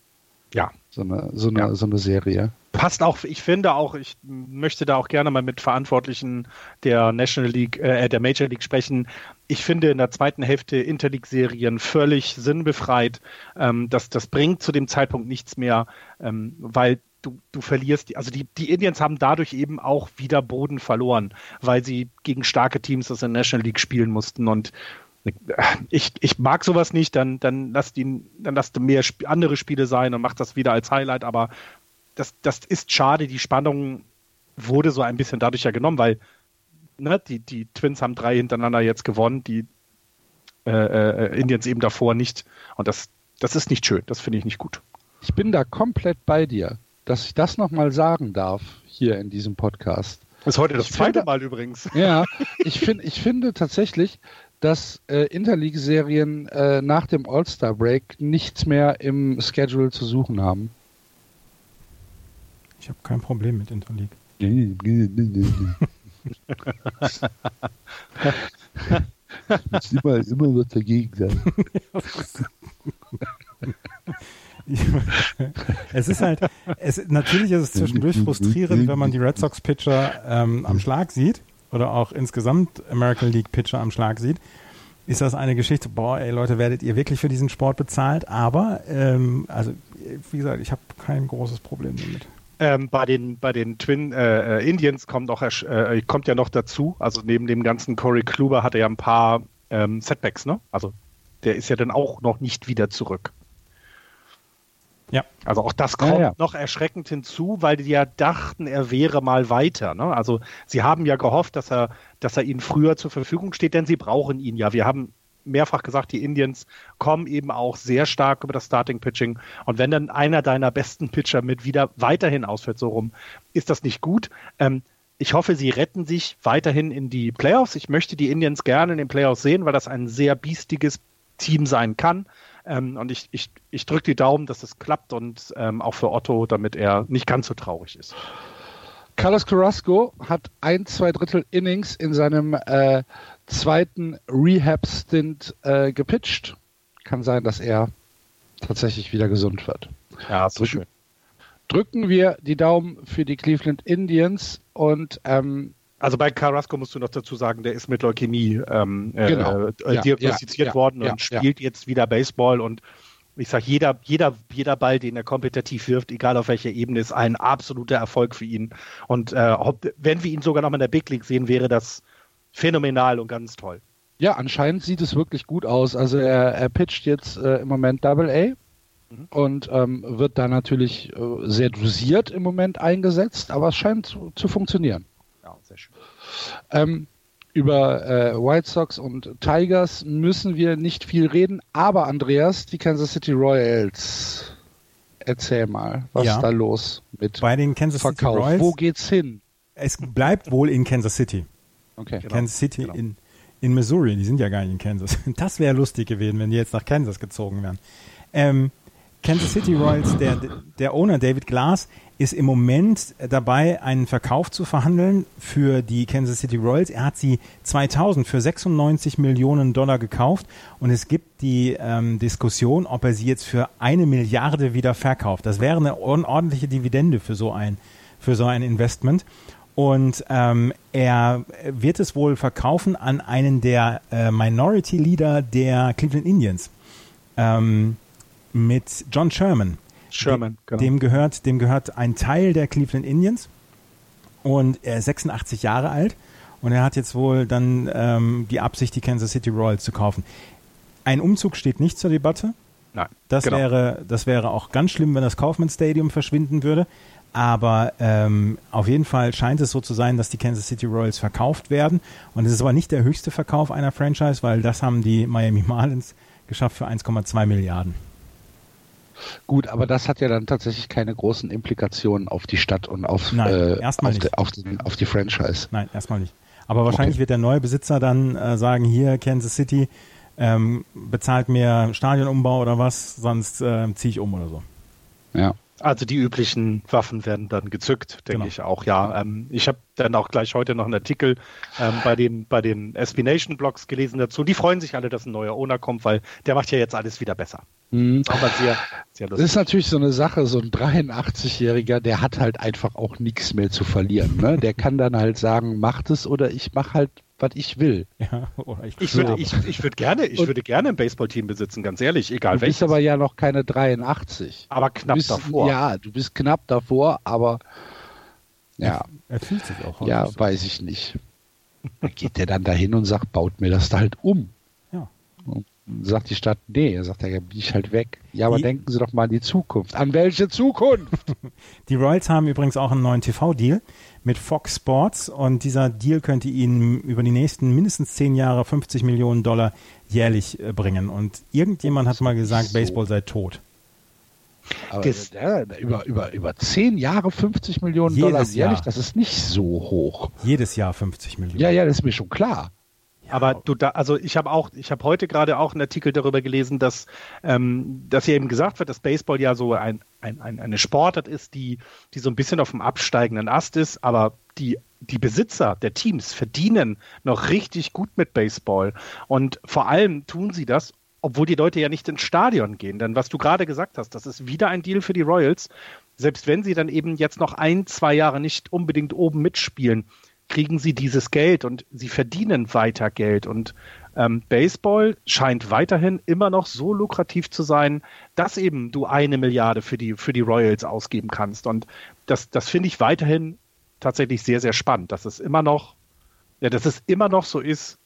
D: Ja.
B: So eine, so eine, ja. so eine Serie.
D: Passt auch, ich finde auch, ich möchte da auch gerne mal mit Verantwortlichen der National League, äh, der Major League sprechen. Ich finde in der zweiten Hälfte Interleague-Serien völlig sinnbefreit. Ähm, das, das bringt zu dem Zeitpunkt nichts mehr, ähm, weil du, du verlierst, also die, die Indians haben dadurch eben auch wieder Boden verloren, weil sie gegen starke Teams aus der National League spielen mussten und äh, ich, ich mag sowas nicht, dann, dann lasst ihn, dann lasst mehr andere Spiele sein und macht das wieder als Highlight, aber das, das ist schade, die Spannung wurde so ein bisschen dadurch ja genommen, weil ne, die, die Twins haben drei hintereinander jetzt gewonnen, die äh, äh, Indians eben davor nicht. Und das, das ist nicht schön, das finde ich nicht gut.
B: Ich bin da komplett bei dir dass ich das nochmal sagen darf hier in diesem Podcast.
D: Das ist heute das ich zweite finde, Mal übrigens.
B: Ja, (laughs) ich, find, ich finde tatsächlich, dass äh, Interleague-Serien äh, nach dem All-Star-Break nichts mehr im Schedule zu suchen haben.
C: Ich habe kein Problem mit Interleague.
B: muss immer, immer was dagegen sein. (laughs)
C: es ist halt, es, natürlich ist es zwischendurch frustrierend, wenn man die Red Sox Pitcher ähm, am Schlag sieht oder auch insgesamt American League Pitcher am Schlag sieht. Ist das eine Geschichte, boah, ey Leute, werdet ihr wirklich für diesen Sport bezahlt? Aber, ähm, also, wie gesagt, ich habe kein großes Problem damit.
D: Ähm, bei den bei den Twin äh, äh Indians kommt auch äh, kommt ja noch dazu, also neben dem ganzen Corey Kluber hat er ja ein paar ähm, Setbacks, ne? Also der ist ja dann auch noch nicht wieder zurück. Ja. Also auch das kommt ja, ja. noch erschreckend hinzu, weil die ja dachten, er wäre mal weiter. Ne? Also sie haben ja gehofft, dass er, dass er ihnen früher zur Verfügung steht, denn sie brauchen ihn ja. Wir haben mehrfach gesagt, die Indians kommen eben auch sehr stark über das Starting Pitching. Und wenn dann einer deiner besten Pitcher mit wieder weiterhin ausfällt, so rum, ist das nicht gut. Ähm, ich hoffe, sie retten sich weiterhin in die Playoffs. Ich möchte die Indians gerne in den Playoffs sehen, weil das ein sehr biestiges Team sein kann. Ähm, und ich, ich, ich drücke die Daumen, dass es klappt und ähm, auch für Otto, damit er nicht ganz so traurig ist.
B: Carlos Carrasco hat ein, zwei Drittel Innings in seinem äh, zweiten Rehab-Stint äh, gepitcht. Kann sein, dass er tatsächlich wieder gesund wird.
D: Ja, so schön.
B: Drücken wir die Daumen für die Cleveland Indians und ähm,
D: also bei Carrasco musst du noch dazu sagen, der ist mit Leukämie ähm, äh, genau. äh, diagnostiziert ja, worden ja, und spielt jetzt wieder Baseball und ich sage, jeder, jeder, jeder Ball, den er kompetitiv wirft, egal auf welcher Ebene, ist ein absoluter Erfolg für ihn. Und äh, wenn wir ihn sogar noch mal in der Big League sehen, wäre das phänomenal und ganz toll.
B: Ja, anscheinend sieht es wirklich gut aus. Also er, er pitcht jetzt äh, im Moment Double A mhm. und ähm, wird da natürlich äh, sehr dosiert im Moment eingesetzt, aber es scheint zu, zu funktionieren. Ähm, über äh, White Sox und Tigers müssen wir nicht viel reden, aber Andreas, die Kansas City Royals. Erzähl mal, was ja. ist da los mit
C: Bei den Kansas Verkauf? City Royals?
B: Wo geht's hin?
C: Es bleibt wohl in Kansas City. Okay. Genau. Kansas City genau. in, in Missouri, die sind ja gar nicht in Kansas. (laughs) Das wäre lustig gewesen, wenn die jetzt nach Kansas gezogen wären. Ähm, Kansas City Royals, der, der Owner David Glass, ist im Moment dabei, einen Verkauf zu verhandeln für die Kansas City Royals. Er hat sie 2000 für 96 Millionen Dollar gekauft und es gibt die ähm, Diskussion, ob er sie jetzt für eine Milliarde wieder verkauft. Das wäre eine ordentliche Dividende für so ein, für so ein Investment. Und ähm, er wird es wohl verkaufen an einen der äh, Minority Leader der Cleveland Indians. Ähm, mit John Sherman.
D: Sherman,
C: genau. Dem gehört, dem gehört ein Teil der Cleveland Indians und er ist 86 Jahre alt und er hat jetzt wohl dann ähm, die Absicht, die Kansas City Royals zu kaufen. Ein Umzug steht nicht zur Debatte.
D: Nein.
C: Das genau. wäre, das wäre auch ganz schlimm, wenn das Kaufman Stadium verschwinden würde. Aber ähm, auf jeden Fall scheint es so zu sein, dass die Kansas City Royals verkauft werden. Und es ist aber nicht der höchste Verkauf einer Franchise, weil das haben die Miami Marlins geschafft für 1,2 Milliarden.
B: Gut, aber das hat ja dann tatsächlich keine großen Implikationen auf die Stadt und auf,
C: Nein, äh,
B: auf, die, auf, den, auf, die Franchise.
C: Nein, erstmal nicht. Aber wahrscheinlich okay. wird der neue Besitzer dann äh, sagen, hier Kansas City ähm, bezahlt mir Stadionumbau oder was, sonst äh, ziehe ich um oder so.
D: Ja. Also die üblichen Waffen werden dann gezückt, denke genau. ich auch. Ja, ähm, ich habe dann auch gleich heute noch einen Artikel ähm, bei den bei den SB Nation Blogs gelesen dazu. Die freuen sich alle, dass ein neuer Owner kommt, weil der macht ja jetzt alles wieder besser.
B: Mhm. Aber sehr, sehr das ist natürlich so eine Sache, so ein 83-Jähriger, der hat halt einfach auch nichts mehr zu verlieren. Ne? Der kann dann halt sagen, macht es oder ich mache halt was ich will. Ja,
D: ich, ich, würde, ich, ich würde gerne, ich würde gerne ein Baseballteam besitzen, ganz ehrlich, egal
B: welches. Du bist aber ja noch keine 83.
D: Aber knapp
B: bist,
D: davor.
B: Ja, du bist knapp davor, aber ja.
C: Er, er fühlt sich auch.
B: Ja, so. weiß ich nicht. geht der dann dahin und sagt, baut mir das da halt um.
C: Ja.
B: Sagt die Stadt, nee, er sagt, ja, bin ich halt weg. Ja, aber die, denken Sie doch mal an die Zukunft. An welche Zukunft? (laughs)
C: die Royals haben übrigens auch einen neuen TV-Deal mit Fox Sports und dieser Deal könnte ihnen über die nächsten mindestens zehn Jahre 50 Millionen Dollar jährlich äh, bringen. Und irgendjemand hat mal gesagt, so. Baseball sei tot.
B: Aber das, der, über, über, über zehn Jahre 50 Millionen Dollar jährlich, Jahr. das ist nicht so hoch.
C: Jedes Jahr 50 Millionen.
B: Ja, ja, das ist mir schon klar.
D: Aber du da, also ich habe auch, ich habe heute gerade auch einen Artikel darüber gelesen, dass, ähm, dass hier eben gesagt wird, dass Baseball ja so ein, ein, ein, eine Sportart ist, die, die so ein bisschen auf dem absteigenden Ast ist, aber die, die Besitzer der Teams verdienen noch richtig gut mit Baseball. Und vor allem tun sie das, obwohl die Leute ja nicht ins Stadion gehen. Denn was du gerade gesagt hast, das ist wieder ein Deal für die Royals. Selbst wenn sie dann eben jetzt noch ein, zwei Jahre nicht unbedingt oben mitspielen, kriegen sie dieses Geld und sie verdienen weiter Geld. Und ähm, Baseball scheint weiterhin immer noch so lukrativ zu sein, dass eben du eine Milliarde für die, für die Royals ausgeben kannst. Und das, das finde ich weiterhin tatsächlich sehr, sehr spannend, dass es immer noch, ja, dass es immer noch so ist,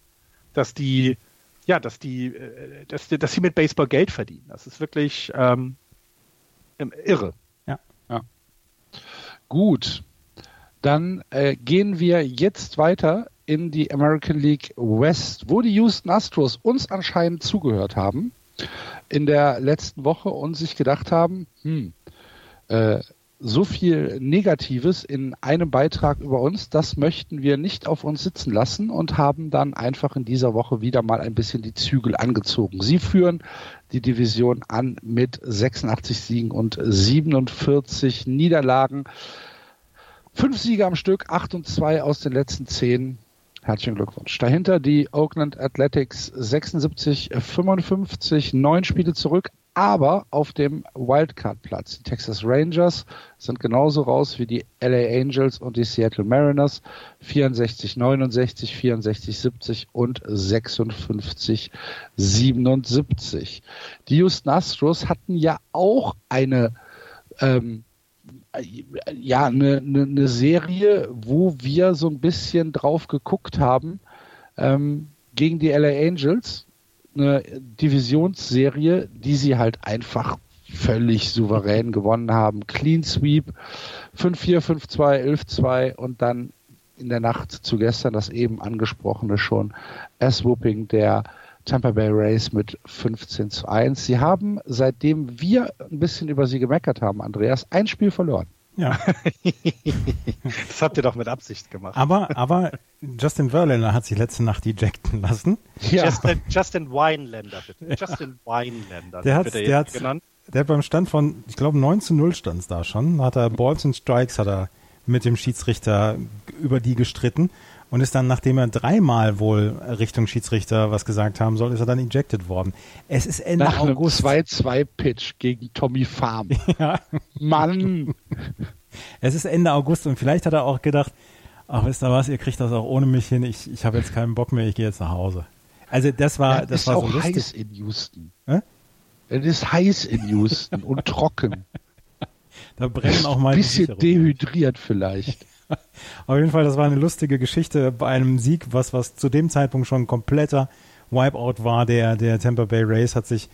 D: dass die, ja, dass die, äh, dass, dass sie mit Baseball Geld verdienen. Das ist wirklich ähm, irre.
B: Ja. ja. Gut. Dann äh, gehen wir jetzt weiter in die American League West, wo die Houston Astros uns anscheinend zugehört haben in der letzten Woche und sich gedacht haben, hm, äh, so viel Negatives in einem Beitrag über uns, das möchten wir nicht auf uns sitzen lassen und haben dann einfach in dieser Woche wieder mal ein bisschen die Zügel angezogen. Sie führen die Division an mit 86 Siegen und 47 Niederlagen. Fünf Siege am Stück, acht und zwei aus den letzten zehn. Herzlichen Glückwunsch. Dahinter die Oakland Athletics 76, 55, neun Spiele zurück, aber auf dem Wildcard-Platz. Die Texas Rangers sind genauso raus wie die LA Angels und die Seattle Mariners. 64, 69, 64, 70 und 56, 77. Die Houston Astros hatten ja auch eine ähm, ja, eine, eine, eine, Serie, wo wir so ein bisschen drauf geguckt haben ähm, gegen die LA Angels eine Divisionsserie, die sie halt einfach völlig souverän gewonnen haben. Clean Sweep 5-4, 5-2, 11-2 und dann in der Nacht zu gestern das eben angesprochene schon S-Whooping der Tampa Bay Rays mit 15 zu 1. Sie haben, seitdem wir ein bisschen über sie gemeckert haben, Andreas, ein Spiel verloren.
C: Ja. (laughs)
D: das habt ihr doch mit Absicht gemacht.
C: Aber, aber Justin Verlander hat sich letzte Nacht ejecten lassen.
D: Ja. Justin, Justin Wineländer, bitte. Justin Wineländer.
C: Der hat, der hat, genannt. Der hat beim Stand von, ich glaube, 9 zu 0 stand es da schon. Hat er Balls und Strikes hat er mit dem Schiedsrichter über die gestritten und ist dann, nachdem er dreimal wohl Richtung Schiedsrichter was gesagt haben soll, ist er dann ejected worden. Es ist Ende
B: Nach
C: August.
B: Einem 2-2-Pitch gegen Tommy Farm. (laughs) ja. Mann!
C: Es ist Ende August und vielleicht hat er auch gedacht, ach, wisst ihr was, ihr kriegt das auch ohne mich hin, ich, ich habe jetzt keinen Bock mehr, ich gehe jetzt nach Hause. Also das war, ja, das
B: ist
C: war
B: auch
C: so lustig.
B: heiß in Houston. Hä? Es ist heiß in Houston und trocken. (laughs)
C: Da brennen auch mal
B: Ein bisschen dehydriert vielleicht. (laughs)
C: Auf jeden Fall, das war eine lustige Geschichte bei einem Sieg, was, was zu dem Zeitpunkt schon ein kompletter Wipeout war. Der, der Tampa Bay Rays hat sich,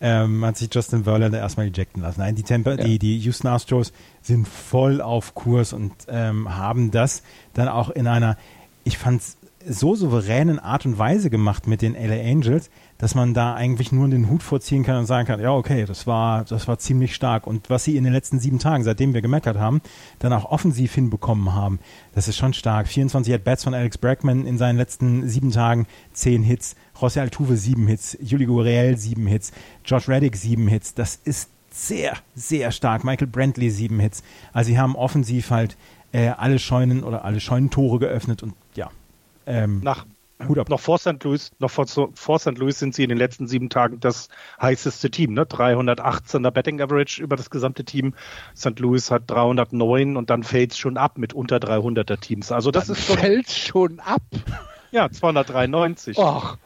C: ähm, hat sich Justin Verlander erstmal ejecten lassen. Nein, die, Tampa, ja. die, die Houston Astros sind voll auf Kurs und ähm, haben das dann auch in einer, ich fand so souveränen Art und Weise gemacht mit den LA Angels, dass man da eigentlich nur den Hut vorziehen kann und sagen kann, ja, okay, das war, das war ziemlich stark. Und was sie in den letzten sieben Tagen, seitdem wir gemeckert haben, dann auch offensiv hinbekommen haben, das ist schon stark. 24 At-Bats von Alex Bregman in seinen letzten sieben Tagen, zehn Hits. José Altuve sieben Hits, Juli Gurriel sieben Hits, Josh Reddick sieben Hits. Das ist sehr, sehr stark. Michael Brantley sieben Hits. Also sie haben offensiv halt äh, alle Scheunen oder alle Scheunentore geöffnet und ja.
D: Ähm, Nach Hut ab. Noch vor St. Louis, noch vor, vor St. Louis sind sie in den letzten sieben Tagen das heißeste Team, ne? 318er Betting Average über das gesamte Team. St. Louis hat 309 und dann fällt es schon ab mit unter 300er Teams. Also das
B: dann
D: ist
B: schon, fällt schon ab. (laughs)
D: Ja, 293.
B: Ach,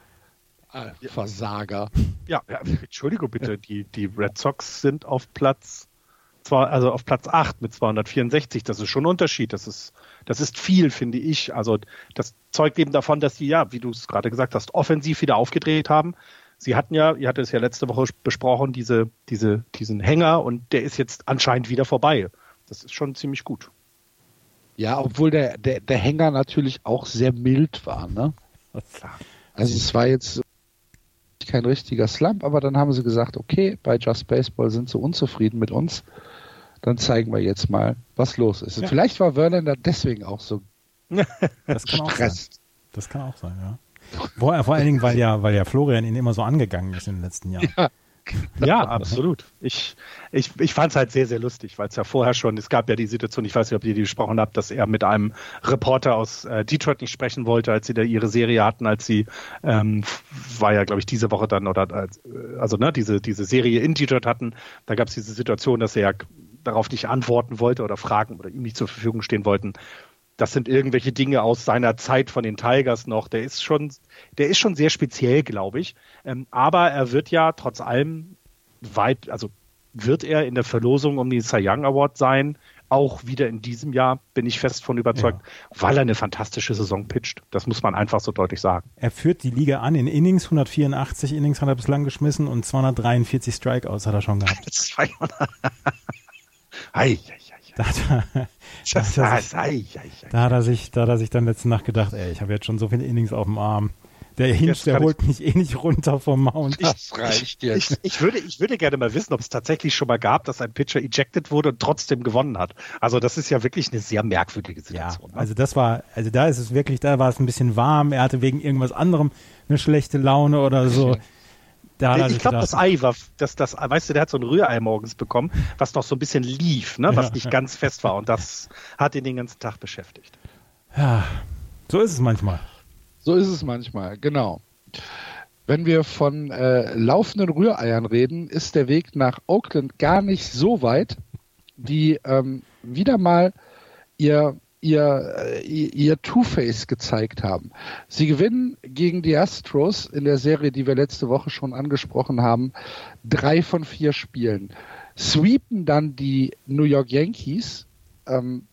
B: Versager.
D: Ja, ja, Entschuldigung bitte, die, die Red Sox sind auf Platz zwar, also auf Platz 8 mit 264, das ist schon ein Unterschied. Das ist, das ist viel, finde ich. Also das zeugt eben davon, dass sie ja, wie du es gerade gesagt hast, offensiv wieder aufgedreht haben. Sie hatten ja, ihr hattet es ja letzte Woche besprochen, diese, diese, diesen Hänger und der ist jetzt anscheinend wieder vorbei. Das ist schon ziemlich gut.
B: Ja, obwohl der, der, der Hänger natürlich auch sehr mild war, ne? Also es war jetzt kein richtiger Slump, aber dann haben sie gesagt, okay, bei Just Baseball sind sie unzufrieden mit uns dann zeigen wir jetzt mal, was los ist. Ja. Vielleicht war Verlander deswegen auch so
C: das kann gestresst. Auch das kann auch sein, ja. Vor, vor allen Dingen, weil ja, weil ja Florian ihn immer so angegangen ist in den letzten Jahren.
D: Ja. Ja, absolut. Ich, ich, ich fand es halt sehr, sehr lustig, weil es ja vorher schon, es gab ja die Situation, ich weiß nicht, ob ihr die gesprochen habt, dass er mit einem Reporter aus äh, Detroit nicht sprechen wollte, als sie da ihre Serie hatten, als sie, ähm, war ja, glaube ich, diese Woche dann, oder äh, also ne, diese, diese Serie in Detroit hatten, da gab es diese Situation, dass er ja darauf nicht antworten wollte oder fragen oder ihm nicht zur Verfügung stehen wollten. Das sind irgendwelche Dinge aus seiner Zeit von den Tigers noch. Der ist schon, der ist schon sehr speziell, glaube ich. Ähm, aber er wird ja trotz allem weit, also wird er in der Verlosung um den Cy Young Award sein. Auch wieder in diesem Jahr bin ich fest von überzeugt, ja. weil er eine fantastische Saison pitcht. Das muss man einfach so deutlich sagen.
C: Er führt die Liga an in Innings. 184 Innings hat er bislang geschmissen und 243 Strikeouts hat er schon gehabt. (laughs) 200.
D: Ei,
C: Da hat, er, da, hat er sich, da hat er sich, da hat er sich dann letzte Nacht gedacht, ey, ich habe jetzt schon so viele Innings auf dem Arm. Der Hinch, der holt mich eh nicht runter vom Mount.
D: Das reicht jetzt. Ich, ich, würde, ich würde gerne mal wissen, ob es tatsächlich schon mal gab, dass ein Pitcher ejected wurde und trotzdem gewonnen hat. Also das ist ja wirklich eine sehr merkwürdige Situation.
C: Ja, ne? also das war, also da ist es wirklich, da war es ein bisschen warm. Er hatte wegen irgendwas anderem eine schlechte Laune oder so. (laughs)
D: Da ich glaube, das Ei war, das, das, weißt du, der hat so ein Rührei morgens bekommen, was noch so ein bisschen lief, ne, was ja, nicht ja. ganz fest war. Und das hat ihn den ganzen Tag beschäftigt.
C: Ja, so ist es manchmal.
B: So ist es manchmal, genau. Wenn wir von äh, laufenden Rühreiern reden, ist der Weg nach Oakland gar nicht so weit, die ähm, wieder mal ihr ihr, äh, ihr Two-Face gezeigt haben. Sie gewinnen gegen die Astros in der Serie, die wir letzte Woche schon angesprochen haben, drei von vier Spielen. Sweepen dann die New York Yankees, ähm,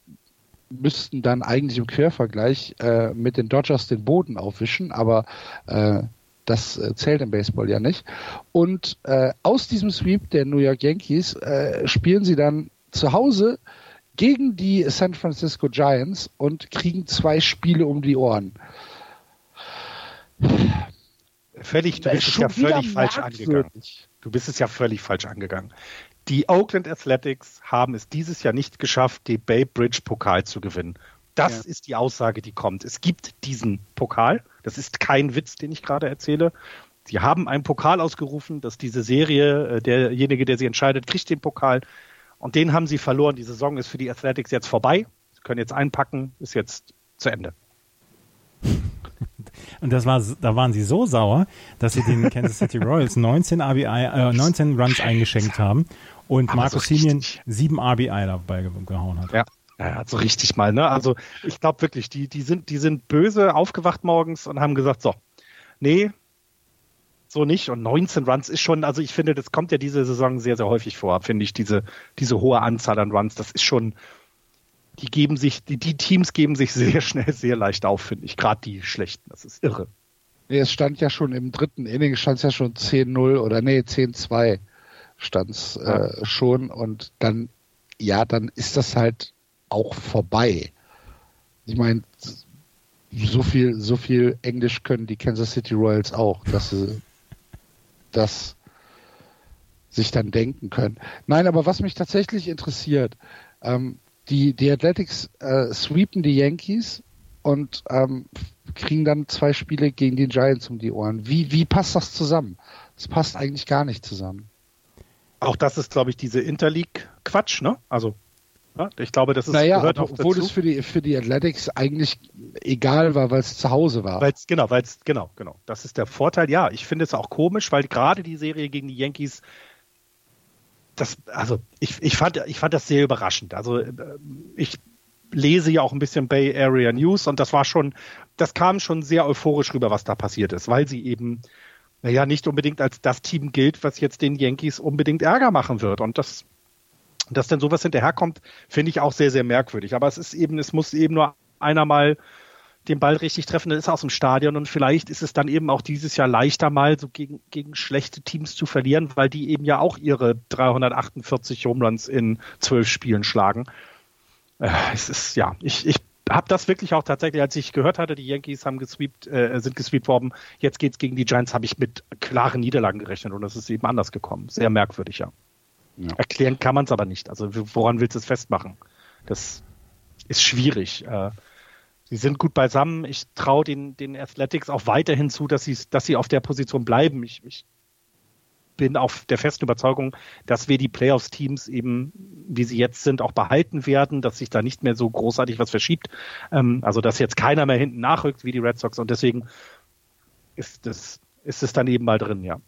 B: müssten dann eigentlich im Quervergleich äh, mit den Dodgers den Boden aufwischen, aber äh, das äh, zählt im Baseball ja nicht. Und äh, aus diesem Sweep der New York Yankees äh, spielen sie dann zu Hause gegen die San Francisco Giants und kriegen zwei Spiele um die Ohren.
D: Völlig, du bist es ja völlig falsch angegangen. Du bist es ja völlig falsch angegangen. Die Oakland Athletics haben es dieses Jahr nicht geschafft, die Bay Bridge Pokal zu gewinnen. Das ja. ist die Aussage, die kommt. Es gibt diesen Pokal. Das ist kein Witz, den ich gerade erzähle. Sie haben einen Pokal ausgerufen, dass diese Serie, äh, derjenige, der sie entscheidet, kriegt den Pokal. Und den haben sie verloren. Die Saison ist für die Athletics jetzt vorbei. Sie können jetzt einpacken, ist jetzt zu Ende. (laughs)
C: Und das war, da waren sie so sauer, dass sie den (laughs) Kansas City Royals 19 RBI, äh, 19 Runs eingeschenkt haben und Aber Markus so Simeon 7 RBI dabei gehauen hat.
D: Ja. Ja, so richtig mal, ne? Also ich glaube wirklich, die, die sind, die sind böse aufgewacht morgens und haben gesagt, so, nee, so nicht. Und 19 Runs ist schon, also ich finde, das kommt ja diese Saison sehr, sehr häufig vor, finde ich, diese, diese hohe Anzahl an Runs. Das ist schon, die geben sich, die, die Teams geben sich sehr schnell, sehr leicht auf, finde ich. Gerade die schlechten. Das ist irre.
B: Nee, es stand ja schon im dritten Inning, stand es ja schon 10-0 oder nee, 10-2 stand es äh, ja. schon und dann, ja, dann ist das halt auch vorbei. Ich meine, so viel, so viel Englisch können die Kansas City Royals auch, dass sie das sich dann denken können. Nein, aber was mich tatsächlich interessiert, ähm, die, die Athletics äh, sweepen die Yankees und ähm, kriegen dann zwei Spiele gegen die Giants um die Ohren. Wie, wie passt das zusammen? Das passt eigentlich gar nicht zusammen.
D: Auch das ist, glaube ich, diese Interleague-Quatsch, ne? Also ich glaube, das ist
B: naja, gehört auch obwohl dazu. es für die für die Athletics eigentlich egal war, weil es zu Hause war.
D: Weil's, genau, weil es genau, genau. Das ist der Vorteil. Ja, ich finde es auch komisch, weil gerade die Serie gegen die Yankees das, also ich, ich, fand, ich fand das sehr überraschend. Also äh, ich lese ja auch ein bisschen Bay Area News und das war schon, das kam schon sehr euphorisch rüber, was da passiert ist, weil sie eben, naja, nicht unbedingt als das Team gilt, was jetzt den Yankees unbedingt Ärger machen wird. Und das dass dann sowas hinterherkommt, finde ich auch sehr, sehr merkwürdig. Aber es ist eben, es muss eben nur einer mal den Ball richtig treffen, dann ist er aus dem Stadion und vielleicht ist es dann eben auch dieses Jahr leichter mal so gegen, gegen schlechte Teams zu verlieren, weil die eben ja auch ihre 348 Homeruns in zwölf Spielen schlagen. Äh, es ist, ja, ich, ich habe das wirklich auch tatsächlich, als ich gehört hatte, die Yankees haben gesweept, äh, sind gesweept worden, jetzt geht's gegen die Giants, habe ich mit klaren Niederlagen gerechnet und es ist eben anders gekommen. Sehr merkwürdig, ja. Ja. Erklären kann man es aber nicht. Also woran willst du es festmachen? Das ist schwierig. Äh, sie sind gut beisammen. Ich traue den, den Athletics auch weiterhin zu, dass sie, dass sie auf der Position bleiben. Ich, ich bin auf der festen Überzeugung, dass wir die Playoffs-Teams eben, wie sie jetzt sind, auch behalten werden, dass sich da nicht mehr so großartig was verschiebt. Ähm, also dass jetzt keiner mehr hinten nachrückt wie die Red Sox und deswegen ist es, ist es dann eben mal drin, ja.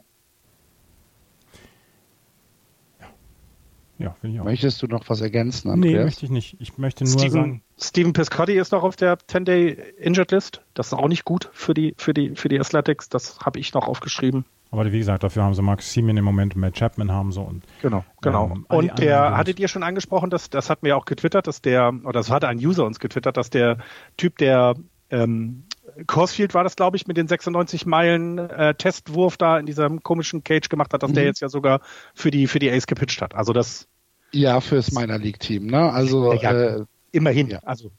B: Ja, finde ich auch. Möchtest du noch was ergänzen, Andreas?
C: Nee, möchte ich nicht. Ich möchte nur
D: Steven,
C: sagen.
D: Steven Piscotti ist noch auf der 10-Day Injured List. Das ist auch nicht gut für die, für die, für die Athletics. Das habe ich noch aufgeschrieben.
C: Aber wie gesagt, dafür haben sie Max Simeon im Moment und Matt Chapman haben so und.
D: Genau, genau. Ähm, und der, hattet ihr schon angesprochen, dass, das hat mir auch getwittert, dass der, oder das hatte ein User uns getwittert, dass der Typ, der, ähm, Corsfield war das, glaube ich, mit den 96 Meilen äh, Testwurf da in diesem komischen Cage gemacht hat, dass mhm. der jetzt ja sogar für die für die Ace gepitcht hat. Also das
B: ja, fürs Minor League Team, ne? Also
D: ja, äh, immerhin. Ja. Also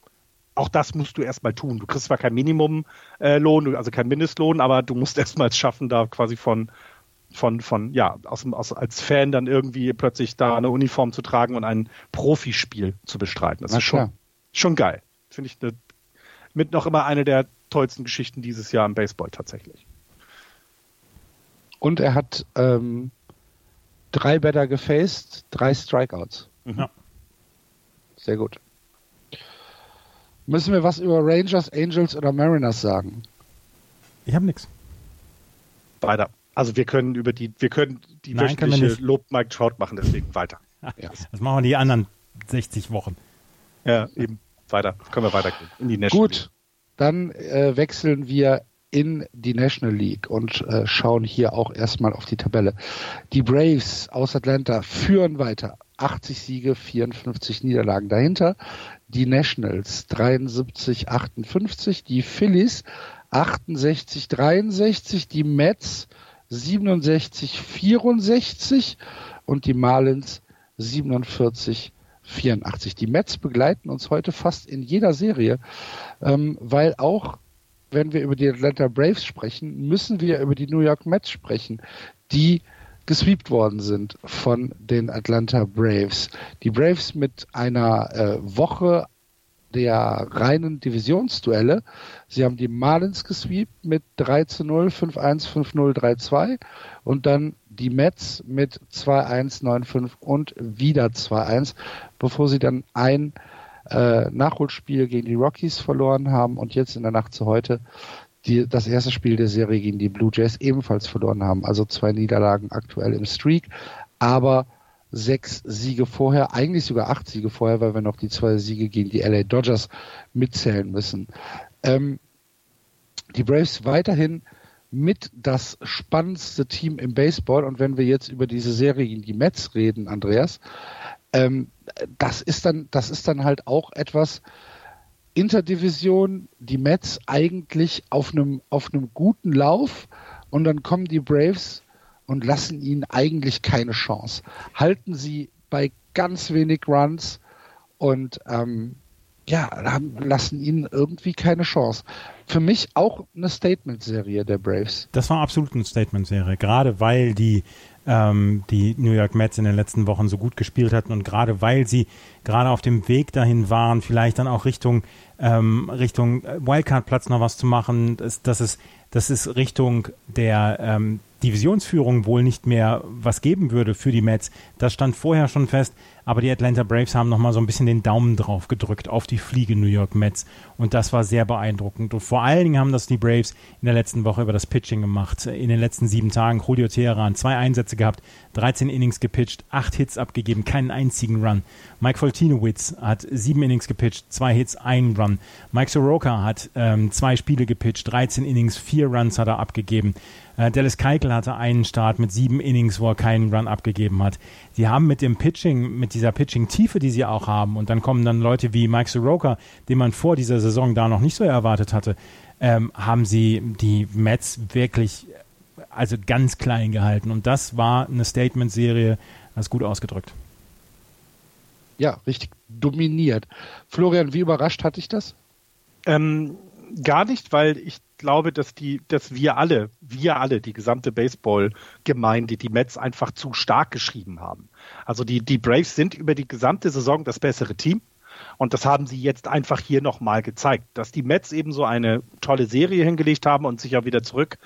D: auch das musst du erstmal tun. Du kriegst zwar kein Minimumlohn, äh, also kein Mindestlohn, aber du musst (laughs) erstmal es schaffen, da quasi von, von, von, ja, aus, aus, als Fan dann irgendwie plötzlich da eine Uniform zu tragen und ein Profispiel zu bestreiten. Das Na ist schon, schon geil. Finde ich eine, mit noch immer eine der tollsten Geschichten dieses Jahr im Baseball tatsächlich.
B: Und er hat ähm, drei Better gefaced, drei Strikeouts. Mhm. Ja. Sehr gut. Müssen wir was über Rangers, Angels oder Mariners sagen?
C: Ich habe nichts.
D: Weiter. Also wir können über die, wir können die Nein, wöchentliche Lob Mike Trout machen, deswegen weiter.
C: ja. (laughs) Das machen wir die anderen 60 Wochen.
D: Ja, eben. Weiter. Können wir weitergehen. In die National
B: Gut. League. Dann äh, wechseln wir in die National League und äh, schauen hier auch erstmal auf die Tabelle. Die Braves aus Atlanta führen weiter. 80 Siege, 54 Niederlagen dahinter. Die Nationals 73, 58. Die Phillies 68, 63. Die Mets 67, 64. Und die Marlins 47, 84. Die Mets begleiten uns heute fast in jeder Serie, ähm, weil auch wenn wir über die Atlanta Braves sprechen, müssen wir über die New York Mets sprechen, die gesweept worden sind von den Atlanta Braves. Die Braves mit einer äh, Woche der reinen Divisionsduelle. Sie haben die Marlins gesweept mit 3 zu 0, 5-1, 5-0, 3-2 und dann die Mets mit 2-1, 9-5 und wieder 2-1, bevor sie dann ein äh, Nachholspiel gegen die Rockies verloren haben und jetzt in der Nacht zu heute die, das erste Spiel der Serie gegen die Blue Jays ebenfalls verloren haben. Also zwei Niederlagen aktuell im Streak, aber sechs Siege vorher, eigentlich sogar acht Siege vorher, weil wir noch die zwei Siege gegen die LA Dodgers mitzählen müssen. Ähm, die Braves weiterhin mit das spannendste Team im Baseball und wenn wir jetzt über diese Serie gegen die Mets reden, Andreas, ähm, das ist dann, das ist dann halt auch etwas, Interdivision, die Mets eigentlich auf einem, auf guten Lauf und dann kommen die Braves und lassen ihnen eigentlich keine Chance. Halten sie bei ganz wenig Runs und ähm, ja, lassen ihnen irgendwie keine Chance. Für mich auch eine Statement-Serie der Braves.
C: Das war absolut eine Statement-Serie, gerade weil die ähm, die New York Mets in den letzten Wochen so gut gespielt hatten und gerade weil sie gerade auf dem Weg dahin waren, vielleicht dann auch Richtung ähm, Richtung Wildcard-Platz noch was zu machen, dass, dass es dass es Richtung der ähm, Divisionsführung wohl nicht mehr was geben würde für die Mets. Das stand vorher schon fest, aber die Atlanta Braves haben nochmal so ein bisschen den Daumen drauf gedrückt auf die Fliege New York Mets und das war sehr beeindruckend. Und vor allen Dingen haben das die Braves in der letzten Woche über das Pitching gemacht. In den letzten sieben Tagen Julio Teheran zwei Einsätze gehabt, 13 Innings gepitcht, acht Hits abgegeben, keinen einzigen Run. Mike Foltinowitz hat sieben Innings gepitcht, zwei Hits, ein Run. Mike Soroka hat ähm, zwei Spiele gepitcht, 13 Innings, vier Runs hat er abgegeben. Äh, Dallas Keuchel hatte einen Start mit sieben Innings, wo er keinen Run abgegeben hat. Sie haben mit dem Pitching, mit dieser Pitching-Tiefe, die sie auch haben, und dann kommen dann Leute wie Mike Soroka, den man vor dieser Saison da noch nicht so erwartet hatte, ähm, haben sie die Mets wirklich also ganz klein gehalten. Und das war eine Statement-Serie, das ist gut ausgedrückt.
B: Ja, richtig dominiert. Florian, wie überrascht hatte ich das?
D: Ähm, gar nicht, weil ich glaube, dass die, dass wir alle, wir alle, die gesamte Baseball-Gemeinde, die Mets einfach zu stark geschrieben haben. Also die, die Braves sind über die gesamte Saison das bessere Team. Und das haben sie jetzt einfach hier nochmal gezeigt. Dass die Mets eben so eine tolle Serie hingelegt haben und sich auch wieder zurück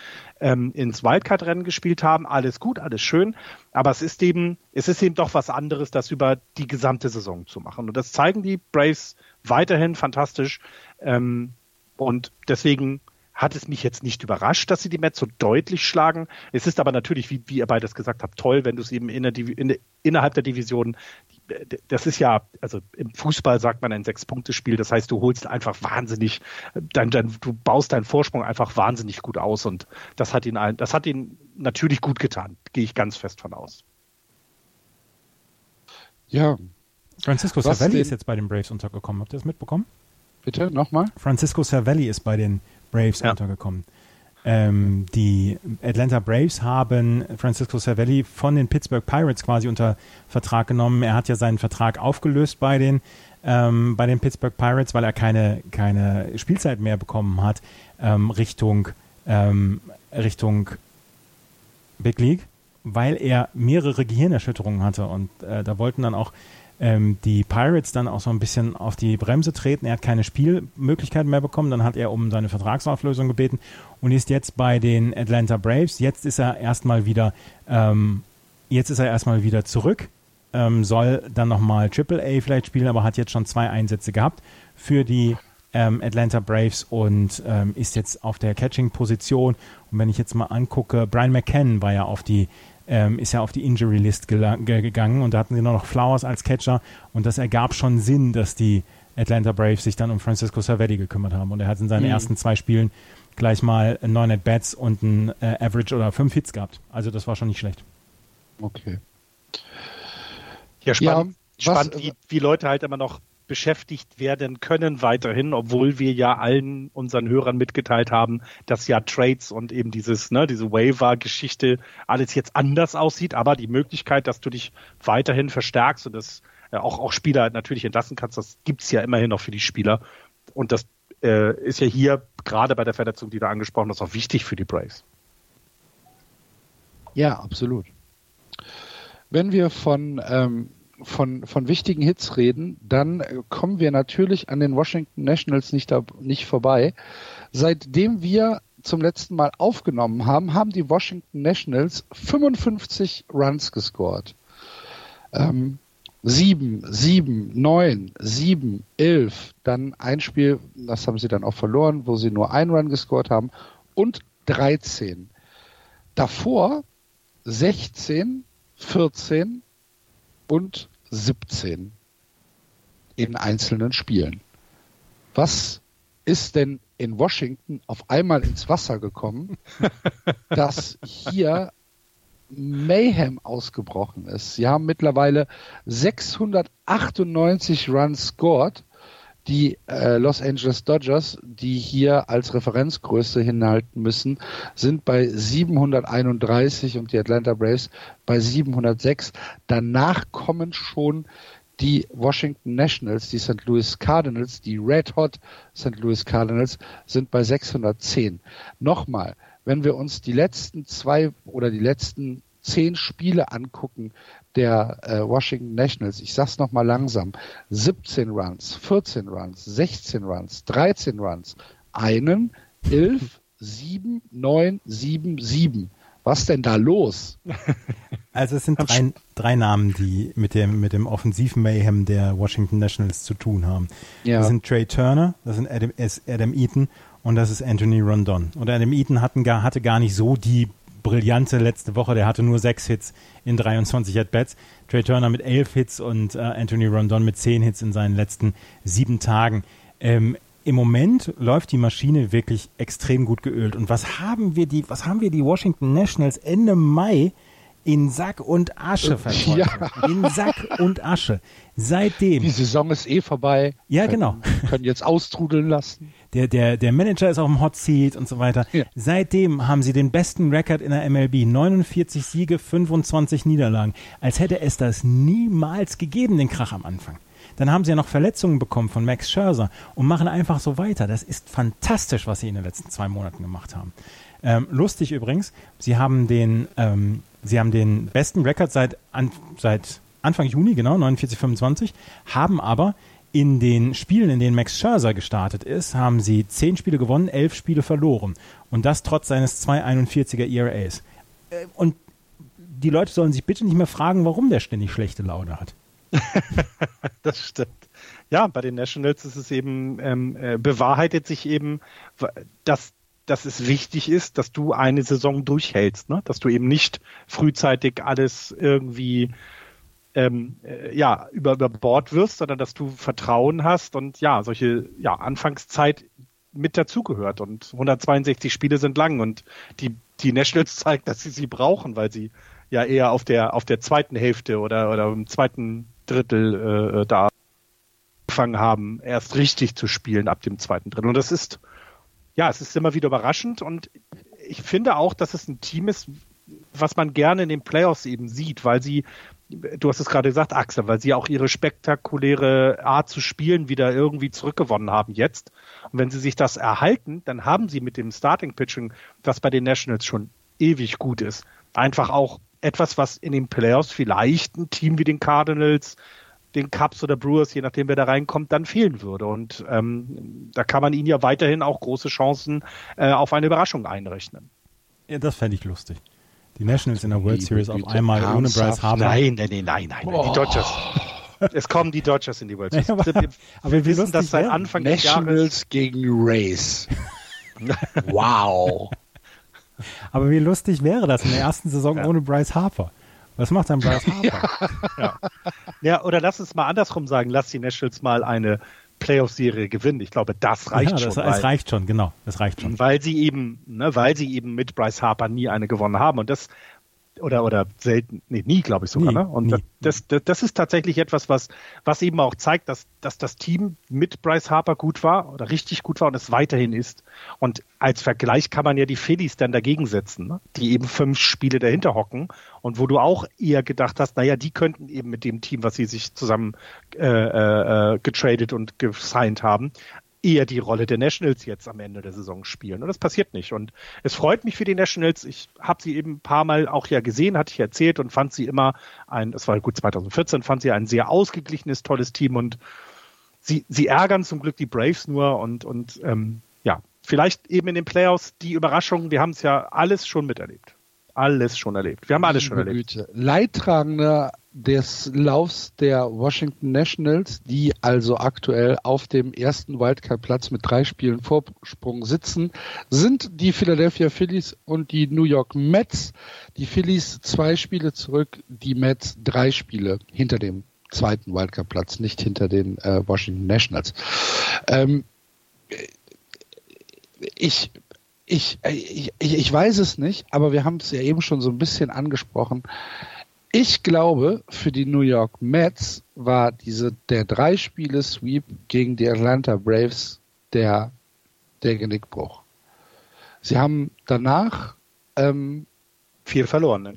D: ähm, ins Wildcard-Rennen gespielt haben, alles gut, alles schön. Aber es ist eben, es ist eben doch was anderes, das über die gesamte Saison zu machen. Und das zeigen die Braves weiterhin fantastisch. Ähm, und deswegen hat es mich jetzt nicht überrascht, dass sie die Mets so deutlich schlagen. Es ist aber natürlich, wie, wie ihr beides gesagt habt, toll, wenn du es eben in der, in innerhalb der Division, das ist ja, also im Fußball sagt man ein Sechs-Punkte-Spiel, das heißt, du holst einfach wahnsinnig, dein, dein, du baust deinen Vorsprung einfach wahnsinnig gut aus und das hat ihn, das hat ihn natürlich gut getan, gehe ich ganz fest von aus.
C: Ja. Francisco Cervelli ist jetzt bei den Braves untergekommen. Habt ihr das mitbekommen?
B: Bitte, nochmal?
C: Francisco Cervelli ist bei den Braves ja. untergekommen. Ähm, die Atlanta Braves haben Francisco Cervelli von den Pittsburgh Pirates quasi unter Vertrag genommen. Er hat ja seinen Vertrag aufgelöst bei den ähm, bei den Pittsburgh Pirates, weil er keine, keine Spielzeit mehr bekommen hat, ähm, Richtung, ähm, Richtung Big League, weil er mehrere Gehirnerschütterungen hatte. Und äh, da wollten dann auch ähm, die Pirates dann auch so ein bisschen auf die Bremse treten. Er hat keine Spielmöglichkeiten mehr bekommen. Dann hat er um seine Vertragsauflösung gebeten und ist jetzt bei den Atlanta Braves. Jetzt ist er erstmal wieder, ähm, jetzt ist er erstmal wieder zurück. Ähm, soll dann nochmal A vielleicht spielen, aber hat jetzt schon zwei Einsätze gehabt für die ähm, Atlanta Braves und ähm, ist jetzt auf der Catching-Position. Und wenn ich jetzt mal angucke, Brian McCann war ja auf die ähm, ist ja auf die Injury List gegangen und da hatten sie nur noch Flowers als Catcher und das ergab schon Sinn, dass die Atlanta Braves sich dann um Francisco Savetti gekümmert haben und er hat in seinen mhm. ersten zwei Spielen gleich mal neun at Bats und ein äh, Average oder fünf Hits gehabt. Also das war schon nicht schlecht.
B: Okay.
D: Ja, spannend, ja, was, spannend wie, wie Leute halt immer noch beschäftigt werden können weiterhin, obwohl wir ja allen unseren Hörern mitgeteilt haben, dass ja Trades und eben dieses, ne, diese Waiver-Geschichte alles jetzt anders aussieht, aber die Möglichkeit, dass du dich weiterhin verstärkst und das äh, auch, auch Spieler natürlich entlassen kannst, das gibt's ja immerhin noch für die Spieler. Und das äh, ist ja hier gerade bei der Verletzung, die du angesprochen hast, auch wichtig für die Braves.
B: Ja, absolut. Wenn wir von ähm, von, von wichtigen Hits reden, dann kommen wir natürlich an den Washington Nationals nicht, nicht vorbei. Seitdem wir zum letzten Mal aufgenommen haben, haben die Washington Nationals 55 Runs gescored. Ähm, 7, 7, 9, 7, 11, dann ein Spiel, das haben sie dann auch verloren, wo sie nur ein Run gescored haben und 13. Davor 16, 14, und 17 in einzelnen Spielen. Was ist denn in Washington auf einmal ins Wasser gekommen, (laughs) dass hier Mayhem ausgebrochen ist? Sie haben mittlerweile 698 Runs scored die äh, Los Angeles Dodgers, die hier als Referenzgröße hinhalten müssen, sind bei 731 und die Atlanta Braves bei 706. Danach kommen schon die Washington Nationals, die St. Louis Cardinals, die Red Hot St. Louis Cardinals sind bei 610. Nochmal, wenn wir uns die letzten zwei oder die letzten zehn Spiele angucken der äh, Washington Nationals, ich sag's nochmal langsam, 17 Runs, 14 Runs, 16 Runs, 13 Runs, einen, 11, 7, 9, 7, 7. Was denn da los? (laughs)
C: Also es sind drei, drei Namen, die mit dem, mit dem Offensiv-Mayhem der Washington Nationals zu tun haben. Ja. Das sind Trey Turner, das sind Adam, Adam Eaton und das ist Anthony Rondon. Und Adam Eaton hatten gar, hatte gar nicht so die brillante letzte Woche. Der hatte nur sechs Hits in 23 At-Bats. Trey Turner mit elf Hits und äh, Anthony Rondon mit zehn Hits in seinen letzten sieben Tagen. Ähm, Im Moment läuft die Maschine wirklich extrem gut geölt. Und was haben wir die, was haben wir die Washington Nationals Ende Mai in Sack und Asche äh, verkauft. Ja. In Sack und Asche. Seitdem.
B: Die Saison ist eh vorbei.
C: Ja, können, genau.
B: Können jetzt austrudeln lassen.
C: Der, der, der Manager ist auf dem Hot Seat und so weiter. Ja. Seitdem haben sie den besten Rekord in der MLB. 49 Siege, 25 Niederlagen. Als hätte es das niemals gegeben, den Krach am Anfang. Dann haben sie ja noch Verletzungen bekommen von Max Scherzer und machen einfach so weiter. Das ist fantastisch, was sie in den letzten zwei Monaten gemacht haben. Ähm, lustig übrigens, sie haben den, ähm, sie haben den besten Rekord seit, an, seit Anfang Juni, genau, 49-25, haben aber in den Spielen, in denen Max Scherzer gestartet ist, haben sie zehn Spiele gewonnen, elf Spiele verloren. Und das trotz seines 2,41er ERAs. Äh, und die Leute sollen sich bitte nicht mehr fragen, warum der ständig schlechte Laune hat. (laughs)
D: das stimmt. Ja, bei den Nationals ist es eben, ähm, äh, bewahrheitet sich eben, dass, dass es wichtig ist, dass du eine Saison durchhältst, ne? dass du eben nicht frühzeitig alles irgendwie ähm, äh, ja, über, über Bord wirst, sondern dass du Vertrauen hast und ja, solche ja, Anfangszeit mit dazugehört. Und 162 Spiele sind lang und die, die Nationals (laughs) zeigt, dass sie sie brauchen, weil sie ja eher auf der, auf der zweiten Hälfte oder, oder im zweiten Drittel äh, da angefangen haben, erst richtig zu spielen ab dem zweiten Drittel. Und das ist, ja, es ist immer wieder überraschend und ich finde auch, dass es ein Team ist, was man gerne in den Playoffs eben sieht, weil sie du hast es gerade gesagt, Axel, weil sie auch ihre spektakuläre Art zu spielen wieder irgendwie zurückgewonnen haben jetzt. Und wenn sie sich das erhalten, dann haben sie mit dem Starting Pitching, das bei den Nationals schon ewig gut ist, einfach auch etwas, was in den Playoffs vielleicht ein Team wie den Cardinals, den Cubs oder Brewers, je nachdem wer da reinkommt, dann fehlen würde. Und ähm, da kann man ihnen ja weiterhin auch große Chancen äh, auf eine Überraschung einrechnen.
C: Ja, das fände ich lustig. Die Nationals in der World Series auf einmal ohne Bryce Harper.
D: Nein, nein, nein, nein, nein. Oh. Die Dodgers. Es kommen die Dodgers in die World Series.
C: aber, (laughs) aber wir wissen das seit Anfang
B: des Jahres. Nationals gegen Rays. (laughs) wow.
C: Aber wie lustig wäre das in der ersten Saison ja. ohne Bryce Harper? Was macht dann Bryce (laughs) Harper?
D: Ja. ja. oder lass es mal andersrum sagen. Lass die Nationals mal eine Playoff-Serie gewinnen. Ich glaube, das reicht ja, das,
C: schon. Es reicht schon, genau. Es reicht schon.
D: Weil sie eben, ne, weil sie eben mit Bryce Harper nie eine gewonnen haben. Und das oder oder selten, nee, nie, glaube ich sogar. Nie, ne? Und nie. Das, das, das ist tatsächlich etwas, was, was eben auch zeigt, dass, dass das Team mit Bryce Harper gut war oder richtig gut war und es weiterhin ist. Und als Vergleich kann man ja die Phillies dann dagegen setzen, ne? die eben fünf Spiele dahinter hocken und wo du auch eher gedacht hast, naja, die könnten eben mit dem Team, was sie sich zusammen äh, äh, getradet und gesigned haben, eher die Rolle der Nationals jetzt am Ende der Saison spielen. Und das passiert nicht. Und es freut mich für die Nationals. Ich habe sie eben ein paar Mal auch ja gesehen, hatte ich erzählt und fand sie immer ein, das war gut 2014, fand sie ein sehr ausgeglichenes, tolles Team und sie, sie ärgern zum Glück die Braves nur und, und ähm, ja, vielleicht eben in den Playoffs die Überraschung. Wir haben es ja alles schon miterlebt. Alles schon erlebt. Wir haben alles schon erlebt. Güte.
B: Leidtragender des Laufs der Washington Nationals, die also aktuell auf dem ersten Wildcard-Platz mit drei Spielen Vorsprung sitzen, sind die Philadelphia Phillies und die New York Mets. Die Phillies zwei Spiele zurück, die Mets drei Spiele hinter dem zweiten Wildcard-Platz, nicht hinter den äh, Washington Nationals. Ähm, ich, ich, ich, ich weiß es nicht, aber wir haben es ja eben schon so ein bisschen angesprochen. Ich glaube, für die New York Mets war diese, der Drei-Spiele-Sweep gegen die Atlanta Braves der, der Genickbruch. Sie haben danach ähm,
D: viel verloren. Ne?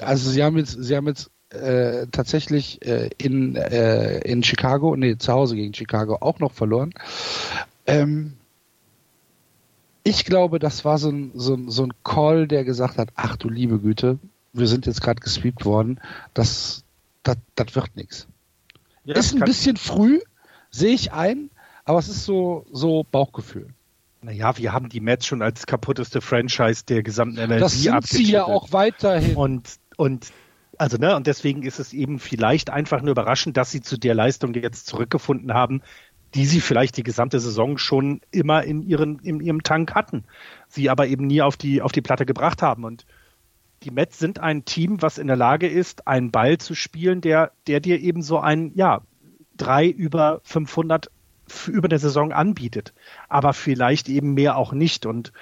B: Also sie haben jetzt, sie haben jetzt äh, tatsächlich äh, in, äh, in Chicago, nee, zu Hause gegen Chicago auch noch verloren. Ähm, ich glaube, das war so ein, so, ein, so ein Call, der gesagt hat, ach du liebe Güte, wir sind jetzt gerade gesweept worden, das, das, das wird nichts. Ja, ist ein bisschen früh, sehe ich ein, aber es ist so, so Bauchgefühl.
D: Naja, wir haben die Mets schon als kaputteste Franchise der gesamten MLB
B: Das sind sie ja auch weiterhin.
D: Und, und also, ne, und deswegen ist es eben vielleicht einfach nur überraschend, dass sie zu der Leistung jetzt zurückgefunden haben, die sie vielleicht die gesamte Saison schon immer in ihren, in ihrem Tank hatten. Sie aber eben nie auf die, auf die Platte gebracht haben. Und die Mets sind ein Team, was in der Lage ist, einen Ball zu spielen, der, der dir eben so ein, ja, drei über 500 über der Saison anbietet. Aber vielleicht eben mehr auch nicht. Und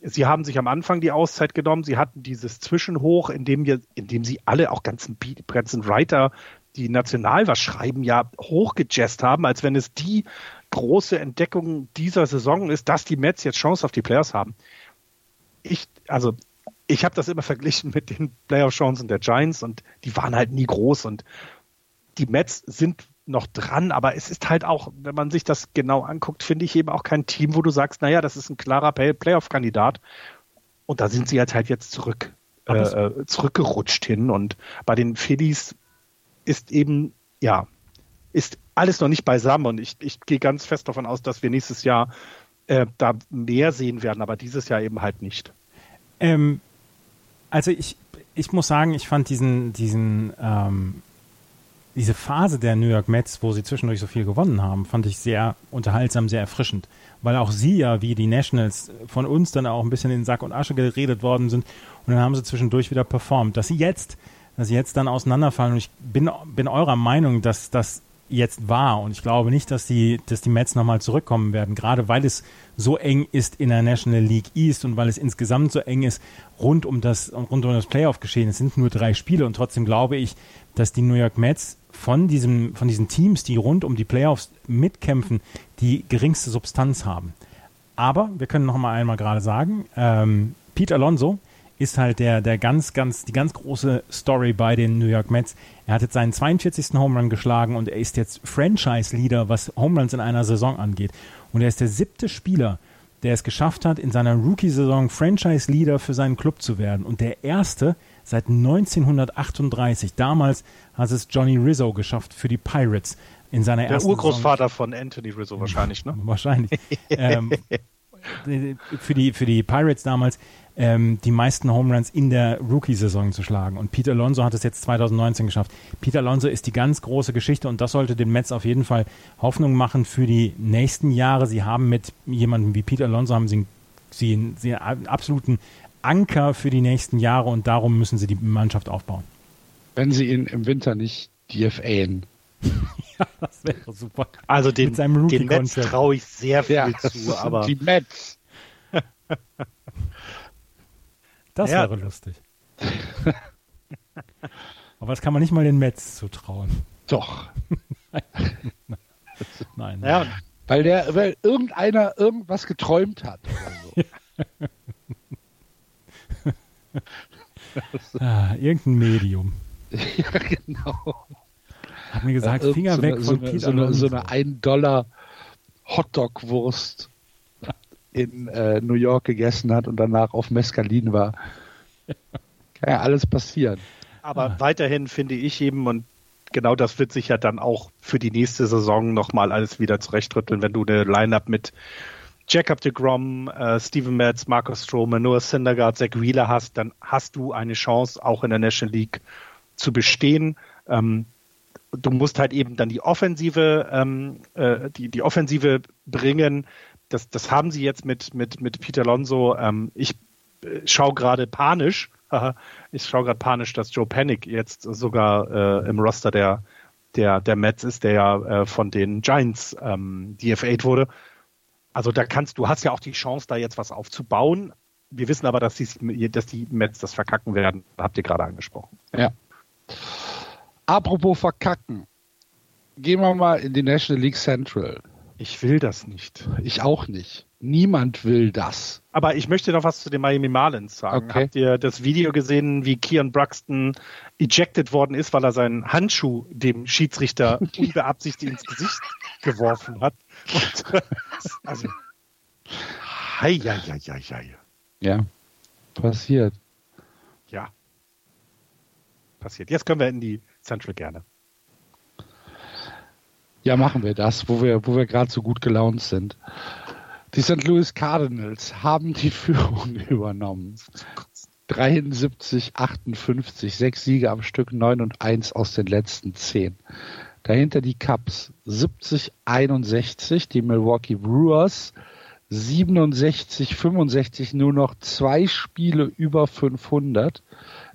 D: sie haben sich am Anfang die Auszeit genommen. Sie hatten dieses Zwischenhoch, in dem, wir, in dem sie alle, auch ganzen, ganzen Writer, die national was schreiben, ja hochgejazzt haben, als wenn es die große Entdeckung dieser Saison ist, dass die Mets jetzt Chance auf die Playoffs haben. Ich, also ich habe das immer (laughs) verglichen mit den Playoff-Chancen der Giants und die waren halt nie groß und die Mets sind noch dran, aber es ist halt auch, wenn man sich das genau anguckt, finde ich eben auch kein Team, wo du sagst, naja, das ist ein klarer Playoff-Kandidat. Und da sind sie halt halt jetzt zurück, äh, äh, zurückgerutscht hin. Und bei den Phillies ist eben, ja, ist alles noch nicht beisammen und ich, ich gehe ganz fest davon aus, dass wir nächstes Jahr äh, da mehr sehen werden, aber dieses Jahr eben halt nicht.
C: Ähm, also ich, ich muss sagen, ich fand diesen, diesen, ähm, diese Phase der New York Mets, wo sie zwischendurch so viel gewonnen haben, fand ich sehr unterhaltsam, sehr erfrischend. Weil auch sie ja, wie die Nationals, von uns dann auch ein bisschen in Sack und Asche geredet worden sind und dann haben sie zwischendurch wieder performt. Dass sie jetzt, dass sie jetzt dann auseinanderfallen und ich bin, bin eurer Meinung, dass das jetzt war. Und ich glaube nicht, dass die, dass die Mets nochmal zurückkommen werden, gerade weil es so eng ist in der National League East und weil es insgesamt so eng ist rund um das, rund um das Playoff-Geschehen. Es sind nur drei Spiele und trotzdem glaube ich, dass die New York Mets von diesem, von diesen Teams, die rund um die Playoffs mitkämpfen, die geringste Substanz haben. Aber wir können noch mal einmal gerade sagen, ähm, Pete Alonso ist halt der, der ganz, ganz, die ganz große Story bei den New York Mets. Er hat jetzt seinen 42. Home Run geschlagen und er ist jetzt Franchise-Leader, was Home Runs in einer Saison angeht. Und er ist der siebte Spieler, der es geschafft hat, in seiner Rookie-Saison Franchise-Leader für seinen Club zu werden. Und der erste seit 1938. Damals hat es Johnny Rizzo geschafft für die Pirates in seiner
D: der
C: ersten
D: Urgroßvater
C: Saison.
D: von Anthony Rizzo wahrscheinlich, ne?
C: Wahrscheinlich. (laughs) ähm, für, die, für die Pirates damals ähm, die meisten Home Runs in der Rookie-Saison zu schlagen. Und Peter Alonso hat es jetzt 2019 geschafft. Peter Alonso ist die ganz große Geschichte und das sollte den Mets auf jeden Fall Hoffnung machen für die nächsten Jahre. Sie haben mit jemandem wie Peter Alonso haben sie, sie, sie einen absoluten Anker für die nächsten Jahre und darum müssen sie die Mannschaft aufbauen.
B: Wenn sie ihn im Winter nicht DFAen. (laughs)
C: ja, das wäre super.
D: Also den, den Mets traue ich sehr viel
B: ja,
D: zu, (laughs) aber
B: die Mets. (laughs)
C: Das ja. wäre lustig. Aber das kann man nicht mal den Mets zutrauen.
B: Doch.
C: Nein.
B: Ja, weil der, weil irgendeiner irgendwas geträumt hat. So.
C: ah, irgendein Medium.
B: ja, genau.
C: Hat mir gesagt,
B: ja,
C: Finger
B: so
C: weg
B: eine,
C: von
B: so eine,
C: Peter
B: so eine, so eine 1 Dollar Hotdog-Wurst in äh, New York gegessen hat und danach auf Mescalin war. Kann ja alles passieren.
D: Aber ah. weiterhin finde ich eben, und genau das wird sich ja dann auch für die nächste Saison nochmal alles wieder zurechtrütteln, wenn du eine Line-Up mit Jacob de Grom, äh, Steven Metz, Marcus Stroman, Noah Syndergaard, Zach Wheeler hast, dann hast du eine Chance, auch in der National League zu bestehen. Ähm, du musst halt eben dann die Offensive, ähm, äh, die, die Offensive bringen. Das, das haben sie jetzt mit, mit, mit Peter Alonso. Ähm, ich äh, schaue gerade panisch, ich schaue gerade panisch, dass Joe Panic jetzt sogar äh, im Roster der, der, der Mets ist, der ja äh, von den Giants ähm, DFA'd wurde. Also da kannst du hast ja auch die Chance, da jetzt was aufzubauen. Wir wissen aber, dass die, dass die Mets das verkacken werden. Habt ihr gerade angesprochen.
B: Ja. Apropos verkacken. Gehen wir mal in die National League Central.
D: Ich will das nicht.
B: Ich auch nicht. Niemand will das.
D: Aber ich möchte noch was zu den Miami Marlins sagen.
B: Okay.
D: Habt ihr das Video gesehen, wie Kian Bruxton ejected worden ist, weil er seinen Handschuh dem Schiedsrichter (laughs) unbeabsichtigt ins Gesicht geworfen hat? Und, (laughs) also, hei, hei, hei, hei, hei.
B: Ja, passiert.
D: Ja. Passiert. Jetzt können wir in die Central gerne.
B: Ja, machen wir das, wo wir, wo wir gerade so gut gelaunt sind. Die St. Louis Cardinals haben die (laughs) Führung übernommen. 73, 58, sechs Siege am Stück, 9 und 1 aus den letzten 10. Dahinter die Cubs 70, 61, die Milwaukee Brewers 67, 65, nur noch zwei Spiele über 500.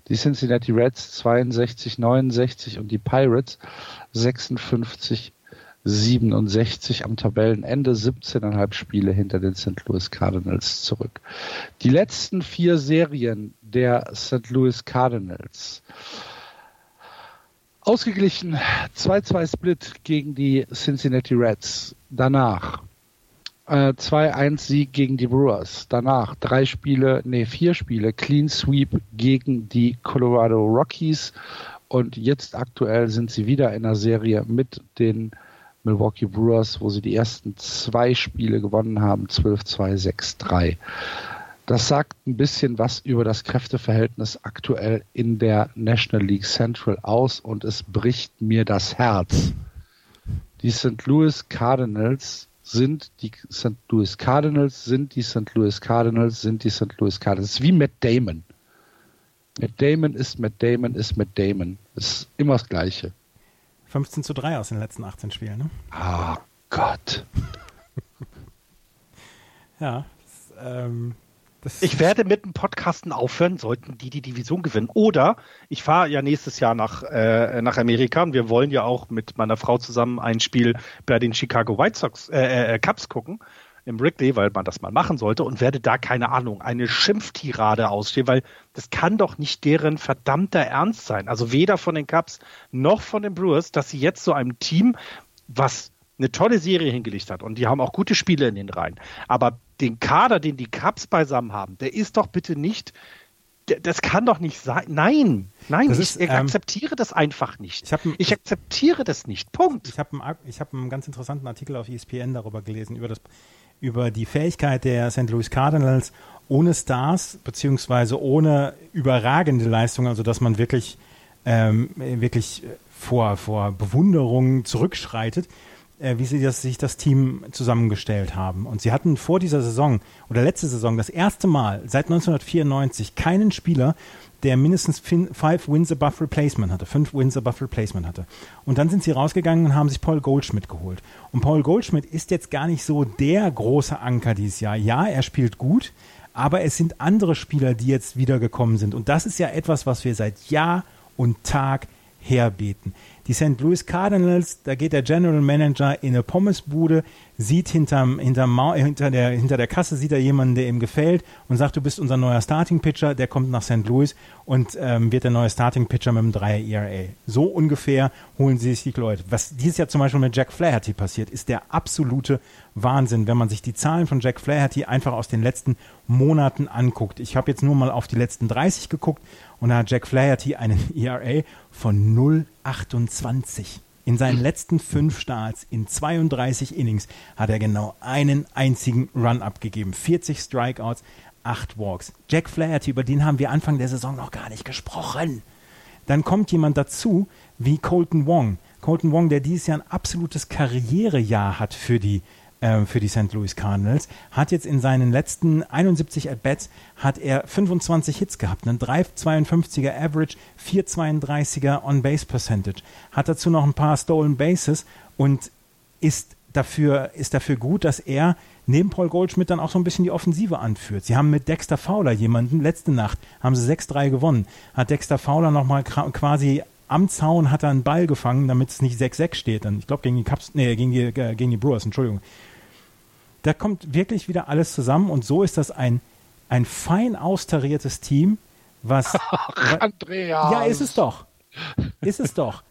B: Die Cincinnati Reds 62, 69 und die Pirates 56, 67 am Tabellenende, 17,5 Spiele hinter den St. Louis Cardinals zurück. Die letzten vier Serien der St. Louis Cardinals. Ausgeglichen 2-2 Split gegen die Cincinnati Reds. Danach äh, 2-1 Sieg gegen die Brewers. Danach drei Spiele, nee, vier Spiele, Clean Sweep gegen die Colorado Rockies. Und jetzt aktuell sind sie wieder in der Serie mit den Milwaukee Brewers, wo sie die ersten zwei Spiele gewonnen haben, 12-2, 6-3. Das sagt ein bisschen was über das Kräfteverhältnis aktuell in der National League Central aus und es bricht mir das Herz. Die St. Louis Cardinals sind die St. Louis Cardinals, sind die St. Louis Cardinals, sind die St. Louis Cardinals. Wie Matt Damon. Matt Damon ist Matt Damon ist Matt Damon. Ist immer das Gleiche.
C: 15 zu 3 aus den letzten 18 Spielen, ne?
B: Oh Gott. (laughs)
C: ja, das, ähm, das
D: ich werde mit dem Podcasten aufhören, sollten die die Division gewinnen. Oder ich fahre ja nächstes Jahr nach, äh, nach Amerika und wir wollen ja auch mit meiner Frau zusammen ein Spiel bei den Chicago White Sox äh, äh, Cubs gucken im Wrigley, weil man das mal machen sollte und werde da, keine Ahnung, eine Schimpftirade ausstehen, weil das kann doch nicht deren verdammter Ernst sein. Also weder von den Cubs noch von den Brewers, dass sie jetzt so einem Team, was eine tolle Serie hingelegt hat und die haben auch gute Spiele in den Reihen, aber den Kader, den die Cubs beisammen haben, der ist doch bitte nicht das kann doch nicht sein. Nein, nein,
C: Das
D: ich
C: ist, ähm,
D: akzeptiere das einfach nicht.
C: Ich ein-
D: ich akzeptiere das nicht. Punkt.
C: Ich habe einen, hab einen ganz interessanten Artikel auf ESPN darüber gelesen, über, das, über die Fähigkeit der St. Louis Cardinals ohne Stars, beziehungsweise ohne überragende Leistung, also dass man wirklich, ähm, wirklich vor, vor Bewunderung zurückschreitet, wie sie das, sich das Team zusammengestellt haben. Und sie hatten vor dieser Saison oder letzte Saison das erste Mal seit 1994 keinen Spieler, der mindestens five Wins above Replacement hatte, fünf Wins above Replacement hatte. Und dann sind sie rausgegangen und haben sich Paul Goldschmidt geholt. Und Paul Goldschmidt ist jetzt gar nicht so der große Anker dieses Jahr. Ja, er spielt gut, aber es sind andere Spieler, die jetzt wiedergekommen sind. Und das ist ja etwas, was wir seit Jahr und Tag herbeten. Die St. Louis Cardinals, da geht der General Manager in eine Pommesbude, sieht hinterm, hinterm Mau hinter, der, hinter der Kasse sieht er jemanden, der ihm gefällt und sagt, du bist unser neuer Starting Pitcher, der kommt nach St. Louis und ähm, wird der neue Starting Pitcher mit einem 3 ERA. So ungefähr holen sie sich die Leute. Was dieses Jahr zum Beispiel mit Jack Flaherty passiert, ist der absolute Wahnsinn, wenn man sich die Zahlen von Jack Flaherty einfach aus den letzten Monaten anguckt. Ich habe jetzt nur mal auf die letzten 30 geguckt und da hat Jack Flaherty einen (laughs) ERA von 0,28. In seinen letzten fünf Starts in 32 Innings hat er genau einen einzigen Run abgegeben. 40 Strikeouts, 8 Walks. Jack Flaherty, über den haben wir Anfang der Saison noch gar nicht gesprochen. Dann kommt jemand dazu wie Colton Wong. Colton Wong, der dieses Jahr ein absolutes Karrierejahr hat für die, äh, für die St. Louis Cardinals, hat jetzt in seinen letzten 71 At-Bats hat er 25 Hits gehabt, einen 3,52er Average, 4,32er On-Base Percentage, hat dazu noch ein paar Stolen Bases und ist dafür, ist dafür gut, dass er neben Paul Goldschmidt dann auch so ein bisschen die Offensive anführt. Sie haben mit Dexter Fowler jemanden, letzte Nacht haben sie 6-3 gewonnen, hat Dexter Fowler nochmal quasi am Zaun hat er einen Ball gefangen, damit es nicht 6-6 steht. Dann, ich glaube gegen die Cups, nee, gegen die, äh, gegen die Brewers, Entschuldigung. Da kommt wirklich wieder alles zusammen und so ist das ein, ein fein austariertes Team, was. (laughs)
B: Andreas.
C: Ja, ist es doch. Ist es doch.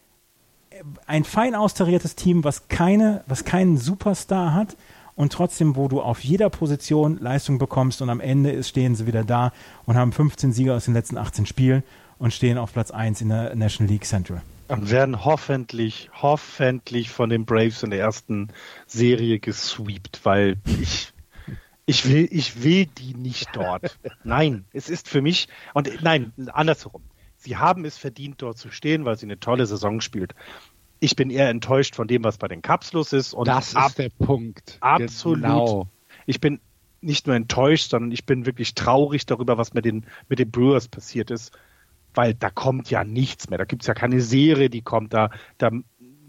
C: Ein fein austariertes Team, was keine, was keinen Superstar hat und trotzdem, wo du auf jeder Position Leistung bekommst und am Ende ist, stehen sie wieder da und haben 15 Sieger aus den letzten 18 Spielen und stehen auf Platz 1 in der National League Central.
D: Und werden hoffentlich, hoffentlich von den Braves in der ersten Serie gesweept, weil ich, ich will, ich will die nicht dort. Nein, es ist für mich, und nein, andersherum. Sie haben es verdient, dort zu stehen, weil sie eine tolle Saison spielt. Ich bin eher enttäuscht von dem, was bei den Cups los ist. Und
B: das
D: ab,
B: ist der Punkt.
D: Absolut.
B: Genau.
D: Ich bin nicht nur enttäuscht, sondern ich bin wirklich traurig darüber, was mit den, mit den Brewers passiert ist weil da kommt ja nichts mehr. Da gibt's ja keine Serie, die kommt. Da, da,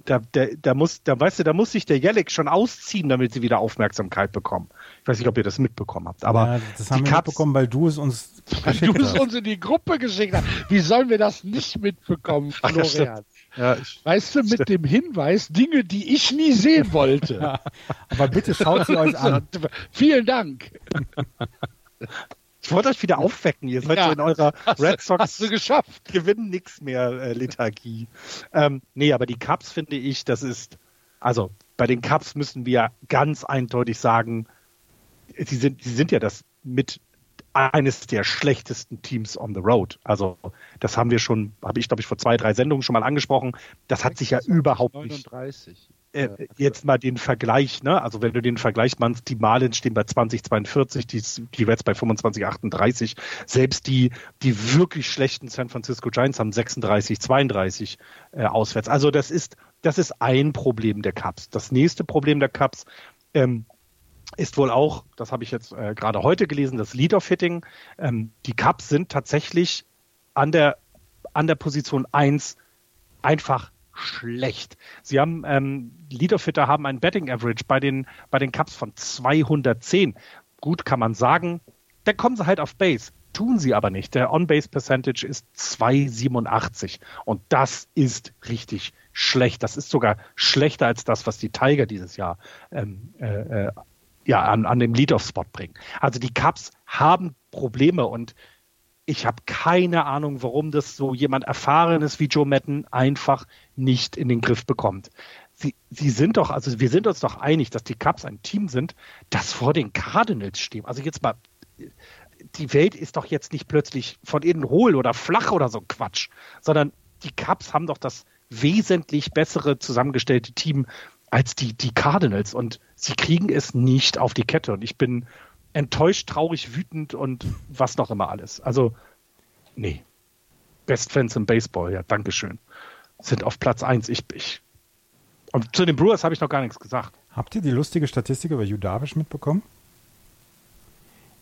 D: da, da, da muss, da weißt du, da muss sich der Jellick schon ausziehen, damit sie wieder Aufmerksamkeit bekommen. Ich weiß nicht, ob ihr das mitbekommen habt. Aber
C: ja, das haben wir
D: Cups,
C: mitbekommen, weil du es uns (laughs)
B: du es uns in die Gruppe geschickt hast. Wie sollen wir das nicht mitbekommen, (laughs) Florian?
D: Ja,
B: weißt du, mit dem Hinweis, Dinge, die ich nie sehen wollte. (laughs)
C: Aber bitte schaut sie euch an.
B: Vielen Dank.
D: Ich wollte euch wieder aufwecken. Ihr seid ja, so in eurer Red Sox
B: hast du geschafft.
D: gewinnen nichts mehr äh, Lethargie. Ähm, nee, aber die Cups finde ich, das ist also bei den Cups müssen wir ganz eindeutig sagen, sie sind sie sind ja das mit eines der schlechtesten Teams on the road. Also das haben wir schon, habe ich glaube ich vor zwei drei Sendungen schon mal angesprochen. Das hat sich ja überhaupt
B: 39.
D: nicht äh, jetzt mal den Vergleich, ne? Also wenn du den Vergleich machst, die Marlins stehen bei 2042, die, die Reds bei 2538. Selbst die, die wirklich schlechten San Francisco Giants haben 36, 32 äh, auswärts. Also das ist, das ist ein Problem der Cups. Das nächste Problem der Cups ähm, ist wohl auch, das habe ich jetzt äh, gerade heute gelesen, das Lead-Off-Hitting. Ähm, die Cups sind tatsächlich an der, an der Position 1 einfach schlecht. Sie haben ähm, Leaderfitter haben ein Betting Average bei den bei den Cups von 210. Gut kann man sagen, dann kommen sie halt auf Base. Tun sie aber nicht. Der On-Base Percentage ist 2,87 und das ist richtig schlecht. Das ist sogar schlechter als das, was die Tiger dieses Jahr ähm, äh, ja an, an dem Lead-Off-Spot bringen. Also die Cups haben Probleme und ich habe keine Ahnung, warum das so jemand Erfahrenes wie Joe Madden einfach nicht in den Griff bekommt. Sie, sie sind doch, also wir sind uns doch einig, dass die Cubs ein Team sind, das vor den Cardinals steht. Also jetzt mal, die Welt ist doch jetzt nicht plötzlich von innen hohl oder flach oder so Quatsch, sondern die Cubs haben doch das wesentlich bessere zusammengestellte Team als die, die Cardinals und sie kriegen es nicht auf die Kette und ich bin enttäuscht, traurig, wütend und was noch immer alles. Also, nee. Best Fans im Baseball, ja, Dankeschön. Sind auf Platz 1. Ich, ich, und zu den Brewers habe ich noch gar nichts gesagt.
C: Habt ihr die lustige Statistik über Judavisch mitbekommen?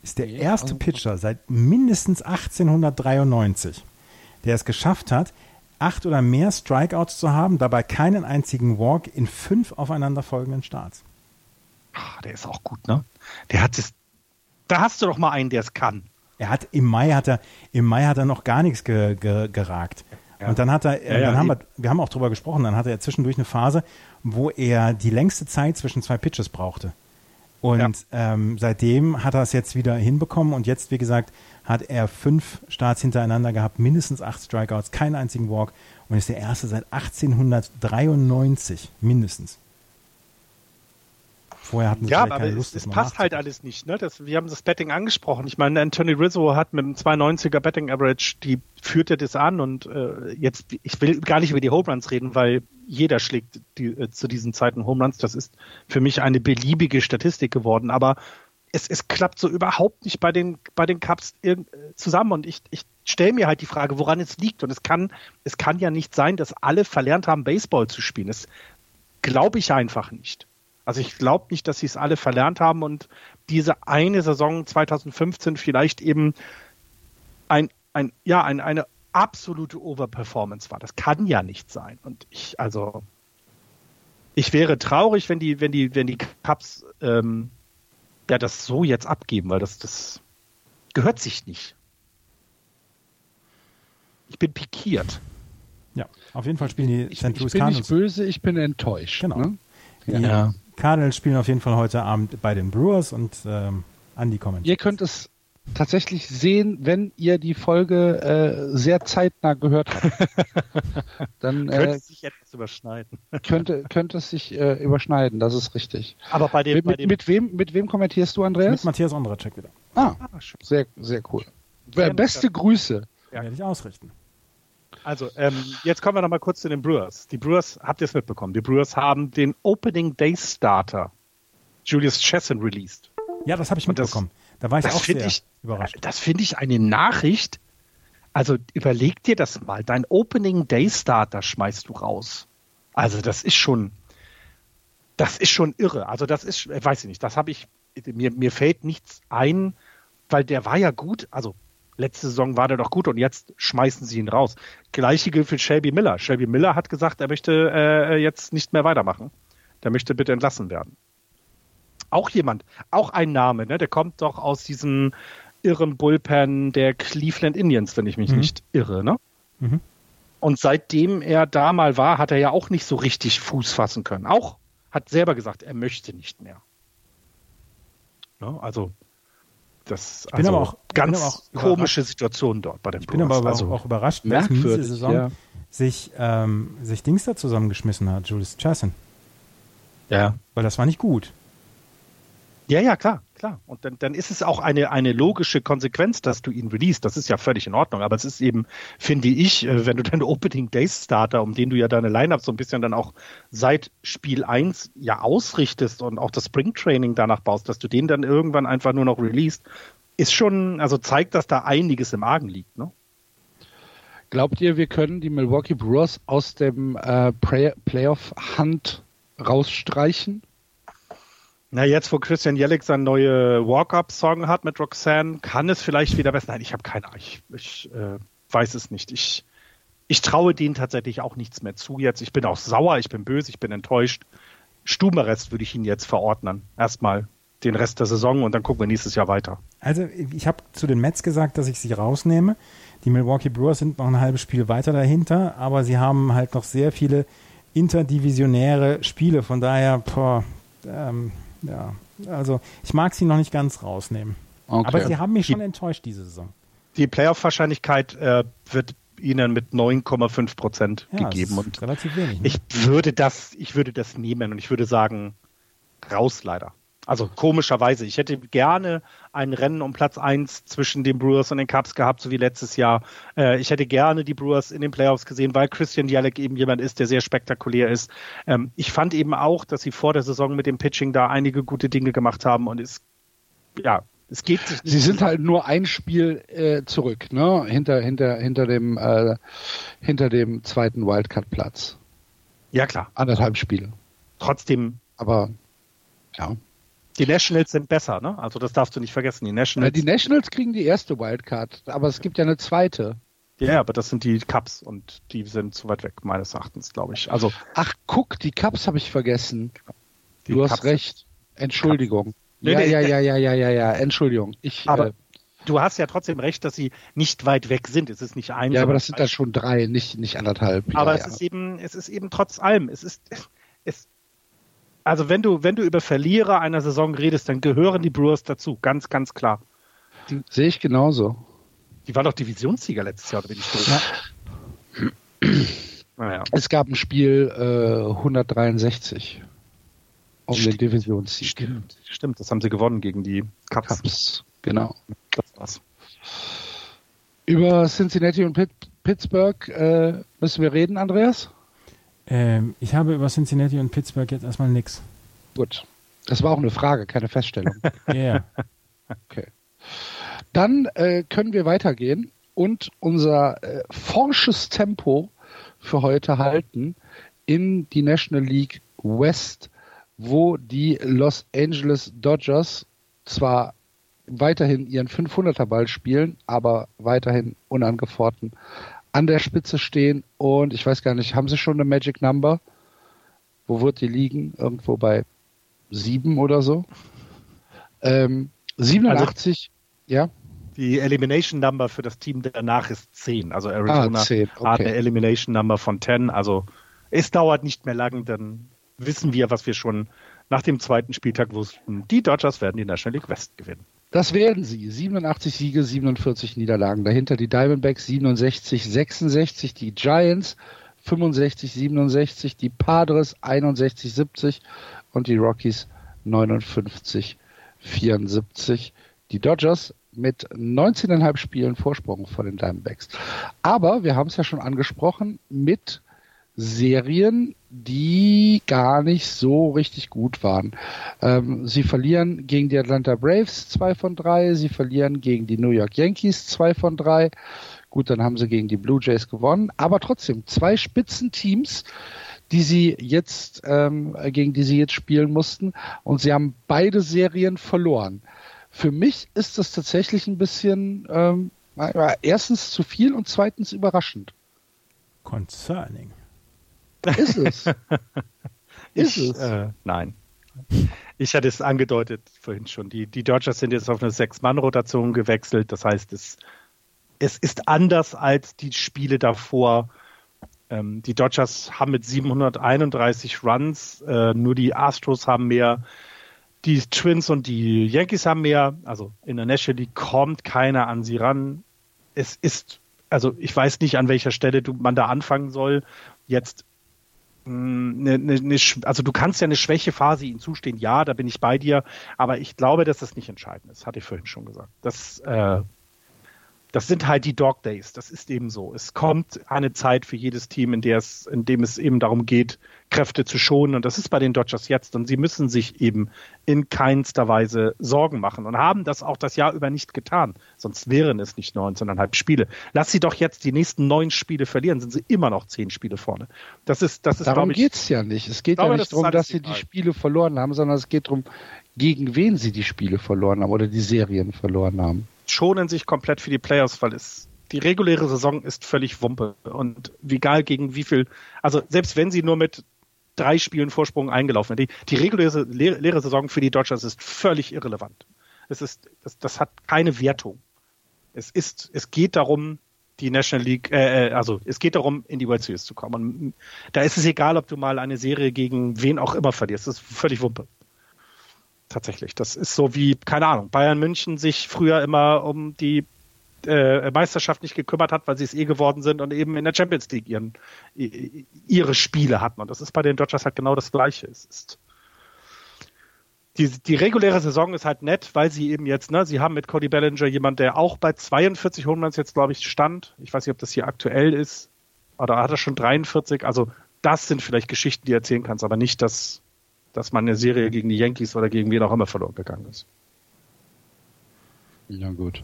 C: Ist der erste Pitcher seit mindestens 1893, der es geschafft hat, acht oder mehr Strikeouts zu haben, dabei keinen einzigen Walk in fünf aufeinanderfolgenden Starts.
D: Ach, der ist auch gut, ne? Der hat es. Da hast du doch mal einen, der es kann.
C: Er hat im Mai hat er im Mai hat er noch gar nichts ge, ge, geragt. Ja. Und dann hat er, äh, ja, dann haben wir, wir haben auch drüber gesprochen, dann hatte er zwischendurch eine Phase, wo er die längste Zeit zwischen zwei Pitches brauchte. Und ja. ähm, seitdem hat er es jetzt wieder hinbekommen und jetzt, wie gesagt, hat er fünf Starts hintereinander gehabt, mindestens acht Strikeouts, keinen einzigen Walk und ist der erste seit 1893 mindestens.
D: Vorher hatten sie ja, aber keine Lust, es, es passt halt alles nicht. Ne? Das, wir haben das Betting angesprochen. Ich meine, Anthony Rizzo hat mit einem 290er Betting Average, die führte das an und äh, jetzt, ich will gar nicht über die Home Runs reden, weil jeder schlägt die, äh, zu diesen Zeiten Home Runs. Das ist für mich eine beliebige Statistik geworden, aber es, es klappt so überhaupt nicht bei den, bei den Cups zusammen und ich, ich stelle mir halt die Frage, woran es liegt und es kann, es kann ja nicht sein, dass alle verlernt haben, Baseball zu spielen. Das glaube ich einfach nicht. Also ich glaube nicht, dass sie es alle verlernt haben und diese eine Saison 2015 vielleicht eben ein, ein ja, ein, eine absolute Overperformance war. Das kann ja nicht sein. Und ich, also, ich wäre traurig, wenn die, wenn die, wenn die Cups ähm, ja das so jetzt abgeben, weil das, das gehört sich nicht. Ich bin pikiert.
C: Ja, auf jeden Fall spielen die
B: St. Louis Cardinals. Ich bin nicht böse, ich bin enttäuscht.
C: Genau. Ne? Ja. ja. Cardinals spielen auf jeden Fall heute Abend bei den Brewers und ähm, Andy kommentiert.
B: Ihr könnt es tatsächlich sehen, wenn ihr die Folge äh, sehr zeitnah gehört habt. (laughs) Dann
D: äh, könnte es sich etwas überschneiden.
B: könnte, könnte es sich äh, überschneiden, das ist richtig.
D: Aber bei dem,
B: mit,
D: bei dem
B: mit, wem, mit wem kommentierst du, Andreas?
C: Mit Matthias Ondracek wieder.
B: Ah, ah sehr, sehr cool. Beste Grüße.
C: Ja. Werde ich ausrichten.
D: Also, ähm, jetzt kommen wir noch mal kurz zu den Brewers. Die Brewers, habt ihr es mitbekommen? Die Brewers haben den Opening Day Starter Julius Chesson released.
C: Ja, das habe ich mitbekommen. Das, da war ich auch sehr ich, überrascht.
D: Das finde ich eine Nachricht. Also überleg dir das mal. Dein Opening Day Starter schmeißt du raus. Also das ist schon, das ist schon irre. Also das ist, weiß ich nicht, das habe ich, mir, mir fällt nichts ein, weil der war ja gut. Also letzte Saison war der doch gut und jetzt schmeißen sie ihn raus. Gleiche gilt für Shelby Miller. Shelby Miller hat gesagt, er möchte äh, jetzt nicht mehr weitermachen. Der möchte bitte entlassen werden. Auch jemand, auch ein Name, ne? der kommt doch aus diesem irren Bullpen der Cleveland Indians, wenn ich mich mhm. nicht irre. Ne? Mhm. Und seitdem er da mal war, hat er ja auch nicht so richtig Fuß fassen können. Auch hat selber gesagt, er möchte nicht mehr. Ne? Also das
C: ich bin also aber auch
D: ganz
C: auch
D: komische Situation dort bei den
C: Ich Brewers. bin aber also auch überrascht, dass diese Saison ja. sich, ähm, sich Dings da zusammengeschmissen hat, Julius Chasson.
D: Ja.
C: Weil das war nicht gut.
D: Ja, ja, klar, klar. Und dann, dann ist es auch eine, eine logische Konsequenz, dass du ihn release. Das ist ja völlig in Ordnung. Aber es ist eben, finde ich, äh, wenn du (laughs) deinen Opening Days Starter, um den du ja deine Lineup so ein bisschen dann auch seit Spiel 1 ja ausrichtest und auch das Spring Training danach baust, dass du den dann irgendwann einfach nur noch released, ist schon, also zeigt, dass da einiges im Argen liegt, ne?
B: Glaubt ihr, wir können die Milwaukee Brewers aus dem äh, Playoff-Hunt rausstreichen?
D: Na, jetzt, wo Christian Jellick seinen neue Walk-Up-Song hat mit Roxanne, kann es vielleicht wieder besser. Nein, ich habe keine Ahnung. Ich, ich äh, weiß es nicht. Ich, ich traue denen tatsächlich auch nichts mehr zu jetzt. Ich bin auch sauer, ich bin böse, ich bin enttäuscht. Stubenrest würde ich ihn jetzt verordnen. Erstmal den Rest der Saison und dann gucken wir nächstes Jahr weiter.
C: Also ich habe zu den Mets gesagt, dass ich sie rausnehme. Die Milwaukee Brewers sind noch ein halbes Spiel weiter dahinter, aber sie haben halt noch sehr viele interdivisionäre Spiele. Von daher, boah, ähm, ja, also ich mag sie noch nicht ganz rausnehmen. Okay. Aber sie haben mich schon die, enttäuscht diese Saison.
D: Die Playoff-Wahrscheinlichkeit äh, wird ihnen mit 9,5 Prozent ja, gegeben und
C: relativ wenig.
D: Ne? Ich würde das, ich würde das nehmen und ich würde sagen, raus leider. Also komischerweise. Ich hätte gerne ein Rennen um Platz 1 zwischen den Brewers und den Cubs gehabt, so wie letztes Jahr. Äh, ich hätte gerne die Brewers in den Playoffs gesehen, weil Christian Jalek eben jemand ist, der sehr spektakulär ist. Ähm, ich fand eben auch, dass sie vor der Saison mit dem Pitching da einige gute Dinge gemacht haben und es, ja, es geht sich
B: Sie sind halt nur ein Spiel äh, zurück, ne? Hinter, hinter, hinter dem, äh, hinter dem zweiten Wildcard-Platz.
D: Ja, klar.
B: Anderthalb Spiele.
D: Trotzdem.
B: Aber, ja.
D: Die Nationals sind besser, ne? Also das darfst du nicht vergessen. Die Nationals.
B: Ja, die Nationals kriegen die erste Wildcard, aber es gibt ja eine zweite.
D: Ja, aber das sind die Cups und die sind zu weit weg, meines Erachtens, glaube ich. Also.
B: Ach, guck, die Cups habe ich vergessen. Du Cups hast recht. Entschuldigung. Ja, ja, ja, ja, ja, ja, ja, Entschuldigung. Ich,
D: aber äh, du hast ja trotzdem recht, dass sie nicht weit weg sind. Es ist nicht ein.
B: Ja, aber das sind dann schon drei, nicht, nicht anderthalb.
D: Aber
B: ja,
D: es ja. ist eben, es ist eben trotz allem, es ist, es, also wenn du, wenn du über Verlierer einer Saison redest, dann gehören die Brewers dazu, ganz, ganz klar.
B: Sehe ich genauso.
D: Die waren doch Divisionssieger letztes Jahr, oder bin ich
B: so? Ja. naja. Es gab ein Spiel äh, 163 um stimmt, den Divisionssieg.
D: Stimmt, stimmt, das haben sie gewonnen gegen die Cups.
B: Cups genau. Das war's. Über Cincinnati und Pitt Pittsburgh äh, müssen wir reden, Andreas?
C: Ähm, ich habe über Cincinnati und Pittsburgh jetzt erstmal nichts.
B: Gut. Das war auch eine Frage, keine Feststellung. (laughs)
C: Ja. yeah.
B: Okay. Dann äh, können wir weitergehen und unser äh, forsches Tempo für heute halten in die National League West, wo die Los Angeles Dodgers zwar weiterhin ihren 500er Ball spielen, aber weiterhin unangefochten an der Spitze stehen und ich weiß gar nicht, haben sie schon eine Magic Number? Wo wird die liegen? Irgendwo bei sieben oder so? Ähm, 87, also, ja.
D: Die Elimination Number für das Team danach ist 10. Also Arizona ah, 10. Okay. hat eine Elimination Number von 10. Also es dauert nicht mehr lang, dann wissen wir, was wir schon nach dem zweiten Spieltag wussten. Die Dodgers werden die National League West gewinnen.
B: Das werden sie. 87 Siege, 47 Niederlagen. Dahinter die Diamondbacks 67, 66, die Giants 65, 67, die Padres 61, 70 und die Rockies 59, 74. Die Dodgers mit 19,5 Spielen Vorsprung vor den Diamondbacks. Aber wir haben es ja schon angesprochen mit Serien, die gar nicht so richtig gut waren. Ähm, sie verlieren gegen die Atlanta Braves zwei von drei, sie verlieren gegen die New York Yankees zwei von drei. Gut, dann haben sie gegen die Blue Jays gewonnen, aber trotzdem zwei Spitzenteams, die sie jetzt ähm, gegen die sie jetzt spielen mussten und sie haben beide Serien verloren. Für mich ist das tatsächlich ein bisschen ähm, erstens zu viel und zweitens überraschend.
C: Concerning.
B: Ist es? (laughs)
D: ist ich, es? Äh, nein. Ich hatte es angedeutet vorhin schon. Die, die Dodgers sind jetzt auf eine Sechs-Mann-Rotation gewechselt. Das heißt, es, es ist anders als die Spiele davor. Ähm, die Dodgers haben mit 731 Runs, äh, nur die Astros haben mehr. Die Twins und die Yankees haben mehr. Also in der National League kommt keiner an sie ran. Es ist, also ich weiß nicht, an welcher Stelle du, man da anfangen soll. Jetzt eine, eine, also du kannst ja eine Schwächephase ihnen zustehen, ja, da bin ich bei dir, aber ich glaube, dass das nicht entscheidend ist, hatte ich vorhin schon gesagt. Das, äh, das sind halt die Dog Days, das ist eben so. Es kommt eine Zeit für jedes Team, in der es, in dem es eben darum geht, Kräfte zu schonen. Und das ist bei den Dodgers jetzt. Und sie müssen sich eben in keinster Weise Sorgen machen und haben das auch das Jahr über nicht getan. Sonst wären es nicht 19,5 Spiele. Lass sie doch jetzt die nächsten neun Spiele verlieren, sind sie immer noch zehn Spiele vorne. Das ist, das ist,
B: Darum geht es ja nicht. Es geht glaube, ja nicht darum, dass sie die Spiele verloren haben, sondern es geht darum, gegen wen sie die Spiele verloren haben oder die Serien verloren haben
D: schonen sich komplett für die Playoffs, weil es die reguläre Saison ist völlig Wumpe. Und egal gegen wie viel, also selbst wenn sie nur mit drei Spielen Vorsprung eingelaufen sind, die, die reguläre leere Saison für die Dodgers ist völlig irrelevant. Es ist, das, das hat keine Wertung. Es ist, es geht darum, die National League, äh, äh, also es geht darum, in die World Series zu kommen. Und da ist es egal, ob du mal eine Serie gegen wen auch immer verlierst. Das ist völlig Wumpe tatsächlich. Das ist so wie, keine Ahnung, Bayern München sich früher immer um die äh, Meisterschaft nicht gekümmert hat, weil sie es eh geworden sind und eben in der Champions League ihren, ihre Spiele hatten. Und das ist bei den Dodgers halt genau das Gleiche. Es ist die, die reguläre Saison ist halt nett, weil sie eben jetzt, ne, sie haben mit Cody Bellinger jemand, der auch bei 42 Home jetzt, glaube ich, stand. Ich weiß nicht, ob das hier aktuell ist. Oder hat er schon 43? Also, das sind vielleicht Geschichten, die erzählen kannst, aber nicht, dass, dass man eine Serie gegen die Yankees oder gegen wen auch immer verloren gegangen ist.
B: Ja, gut.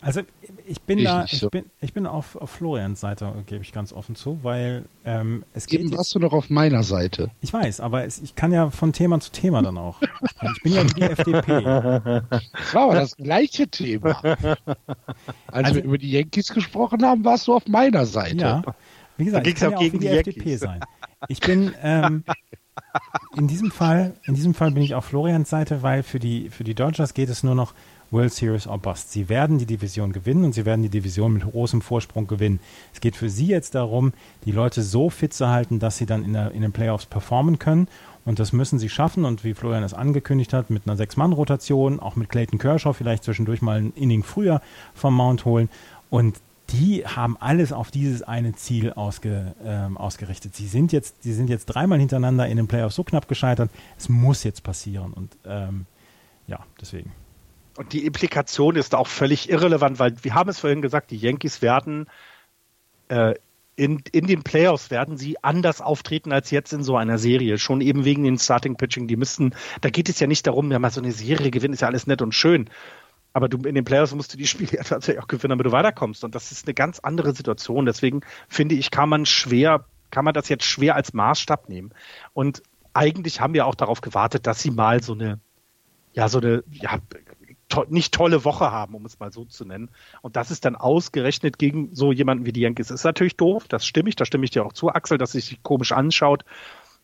C: Also ich bin ich da, ich, so. bin, ich bin auf, auf Florians Seite, gebe ich ganz offen zu, weil ähm, es geht.
B: Eben warst du noch auf meiner Seite.
C: Ich weiß, aber es, ich kann ja von Thema zu Thema dann auch. ich bin ja die FDP.
B: Das (laughs) war aber das gleiche Thema. Als also, wir über die Yankees gesprochen haben, warst du auf meiner Seite.
C: Ja, wie gesagt, ich kann ja auch gegen die, die FDP sein. Ich bin ähm, (laughs) in diesem Fall, in diesem Fall bin ich auf Florians Seite, weil für die für die Dodgers geht es nur noch World Series or Bust. Sie werden die Division gewinnen und sie werden die Division mit großem Vorsprung gewinnen. Es geht für sie jetzt darum, die Leute so fit zu halten, dass sie dann in, der, in den Playoffs performen können. Und das müssen sie schaffen. Und wie Florian es angekündigt hat, mit einer Sechs-Mann-Rotation, auch mit Clayton Kershaw vielleicht zwischendurch mal ein Inning früher vom Mount holen. Und die haben alles auf dieses eine Ziel ausge, ähm, ausgerichtet. Sie sind jetzt, sie sind jetzt dreimal hintereinander in den Playoffs so knapp gescheitert. Es muss jetzt passieren. Und ähm, ja, deswegen.
D: Und die Implikation ist auch völlig irrelevant, weil wir haben es vorhin gesagt, die Yankees werden äh, in, in den Playoffs werden sie anders auftreten als jetzt in so einer Serie. Schon eben wegen den Starting Pitching. Die müssten, da geht es ja nicht darum, ja mal so eine Serie gewinnen, ist ja alles nett und schön. Aber du in den Playoffs musst du die Spiele ja (laughs) tatsächlich auch gewinnen, damit du weiterkommst. Und das ist eine ganz andere Situation. Deswegen finde ich, kann man schwer, kann man das jetzt schwer als Maßstab nehmen. Und eigentlich haben wir auch darauf gewartet, dass sie mal so eine, ja, so eine, ja, to nicht tolle Woche haben, um es mal so zu nennen. Und das ist dann ausgerechnet gegen so jemanden wie die Yankees. Ist natürlich doof, das stimme ich, da stimme ich dir auch zu, Axel, dass sich komisch anschaut.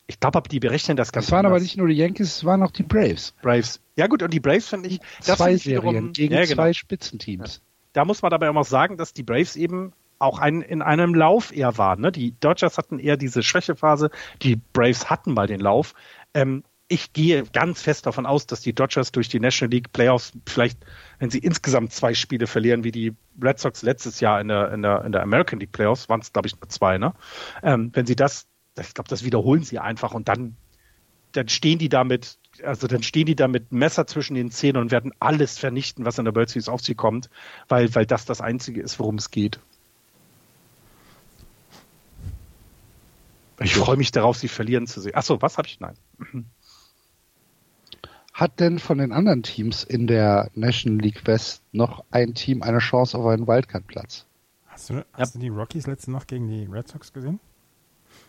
D: Ich glaube, die berechnen das ganz
B: Es waren anders. aber nicht nur die Yankees, es waren auch die Braves.
D: Braves. Ja gut, und die Braves finde ich,
B: das zwei ich wiederum, gegen ja, genau. zwei Spitzenteams.
D: Da muss man dabei auch noch sagen, dass die Braves eben auch ein, in einem Lauf eher waren. Ne? Die Dodgers hatten eher diese Schwächephase, die Braves hatten mal den Lauf. Ähm, ich gehe ganz fest davon aus, dass die Dodgers durch die National League Playoffs vielleicht, wenn sie insgesamt zwei Spiele verlieren, wie die Red Sox letztes Jahr in der, in der, in der American League Playoffs, waren es, glaube ich, nur zwei, ne? Ähm, wenn sie das, ich glaube, das wiederholen sie einfach und dann, dann stehen die damit, also dann stehen die da mit Messer zwischen den Zähnen und werden alles vernichten, was in der World Series auf sie kommt, weil, weil das das Einzige ist, worum es geht. Ich freue mich darauf, sie verlieren zu sehen. Achso, was habe ich? Nein.
B: Hat denn von den anderen Teams in der National League West noch ein Team eine Chance auf einen Wildcard-Platz?
C: Hast, du, hast ja. du die Rockies letzte Nacht gegen die Red Sox gesehen?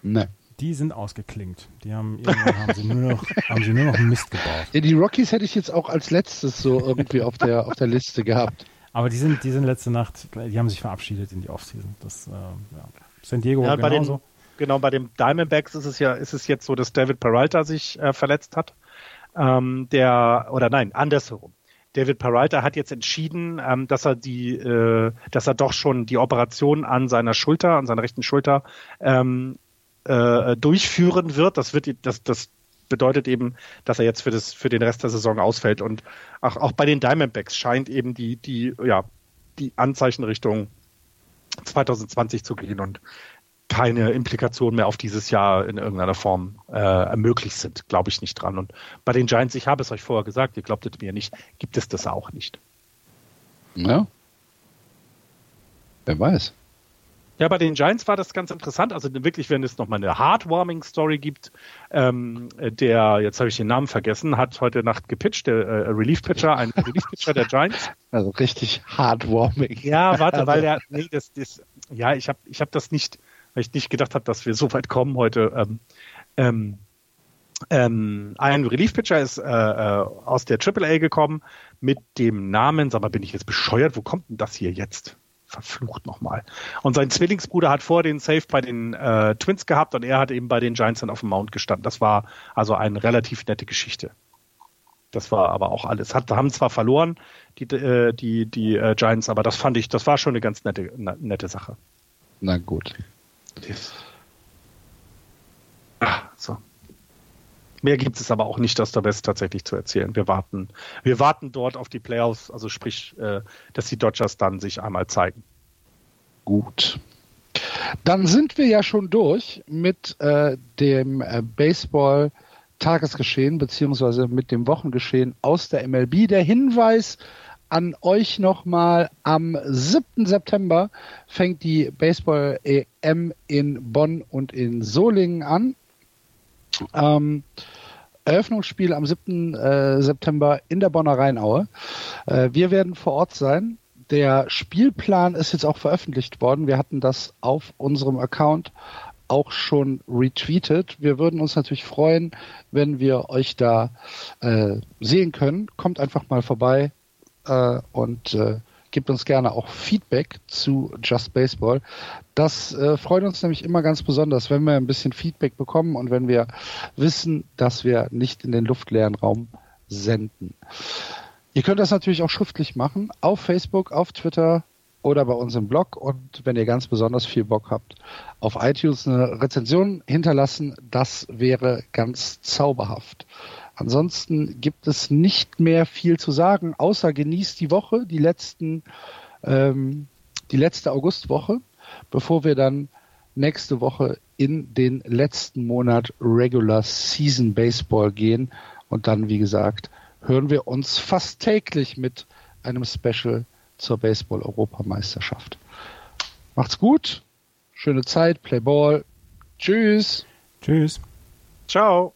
B: Ne.
C: Die sind ausgeklingt. Die haben haben sie nur noch, haben sie nur noch Mist gebaut.
B: Ja, die Rockies hätte ich jetzt auch als letztes so irgendwie auf der auf der Liste gehabt.
C: Aber die sind, die sind letzte Nacht, die haben sich verabschiedet in die Offseason. Das, äh, ja. San Diego
D: ja, genauso. Bei den, genau, bei den Diamondbacks ist es ja, ist es jetzt so, dass David Peralta sich äh, verletzt hat ähm, der, oder nein, andersherum. David Peralta hat jetzt entschieden, ähm, dass er die, äh, dass er doch schon die Operation an seiner Schulter, an seiner rechten Schulter ähm, äh, durchführen wird. Das wird, das, das bedeutet eben, dass er jetzt für das, für den Rest der Saison ausfällt. Und auch, auch bei den Diamondbacks scheint eben die, die, ja, die Anzeichen Richtung 2020 zu gehen. Und keine Implikationen mehr auf dieses Jahr in irgendeiner Form äh, möglich sind, glaube ich nicht dran. Und bei den Giants, ich habe es euch vorher gesagt, ihr glaubtet mir nicht, gibt es das auch nicht.
B: Ja. Wer weiß.
D: Ja, bei den Giants war das ganz interessant. Also wirklich, wenn es nochmal eine Heartwarming-Story gibt, ähm, der, jetzt habe ich den Namen vergessen, hat heute Nacht gepitcht, der äh, Relief-Pitcher, ein (laughs) Relief-Pitcher der Giants.
B: Also richtig heartwarming.
D: Ja, warte, also. weil der, nee, das, das, ja, ich habe ich hab das nicht, weil ich nicht gedacht habe, dass wir so weit kommen heute. Ähm, ähm, ähm, ein Relief Pitcher ist äh, äh, aus der AAA gekommen mit dem Namen, sag mal, bin ich jetzt bescheuert? Wo kommt denn das hier jetzt? Verflucht nochmal. Und sein Zwillingsbruder hat vor den Safe bei den äh, Twins gehabt und er hat eben bei den Giants dann auf dem Mount gestanden. Das war also eine relativ nette Geschichte. Das war aber auch alles. Hat, haben zwar verloren, die, äh, die, die äh, Giants, aber das fand ich, das war schon eine ganz nette, nette Sache.
B: Na gut.
D: Ah, so. Mehr gibt es aber auch nicht aus der West tatsächlich zu erzählen. Wir warten, wir warten dort auf die Playoffs, also sprich, äh, dass die Dodgers dann sich einmal zeigen.
B: Gut. Dann sind wir ja schon durch mit äh, dem äh, Baseball Tagesgeschehen beziehungsweise mit dem Wochengeschehen aus der MLB. Der Hinweis an euch nochmal, am 7. September fängt die Baseball-EM in Bonn und in Solingen an. Ähm, Eröffnungsspiel am 7. Äh, September in der Bonner Rheinaue. Äh, wir werden vor Ort sein. Der Spielplan ist jetzt auch veröffentlicht worden. Wir hatten das auf unserem Account auch schon retweetet. Wir würden uns natürlich freuen, wenn wir euch da äh, sehen können. Kommt einfach mal vorbei und gebt uns gerne auch Feedback zu Just Baseball. Das äh, freut uns nämlich immer ganz besonders, wenn wir ein bisschen Feedback bekommen und wenn wir wissen, dass wir nicht in den luftleeren Raum senden. Ihr könnt das natürlich auch schriftlich machen, auf Facebook, auf Twitter oder bei uns im Blog. Und wenn ihr ganz besonders viel Bock habt, auf iTunes eine Rezension hinterlassen, das wäre ganz zauberhaft. Ansonsten gibt es nicht mehr viel zu sagen, außer genießt die Woche, die letzten, ähm, die letzte Augustwoche, bevor wir dann nächste Woche in den letzten Monat Regular Season Baseball gehen. Und dann, wie gesagt, hören wir uns fast täglich mit einem Special zur Baseball-Europameisterschaft. Macht's gut, schöne Zeit, Play Ball. Tschüss.
C: Tschüss.
D: Ciao.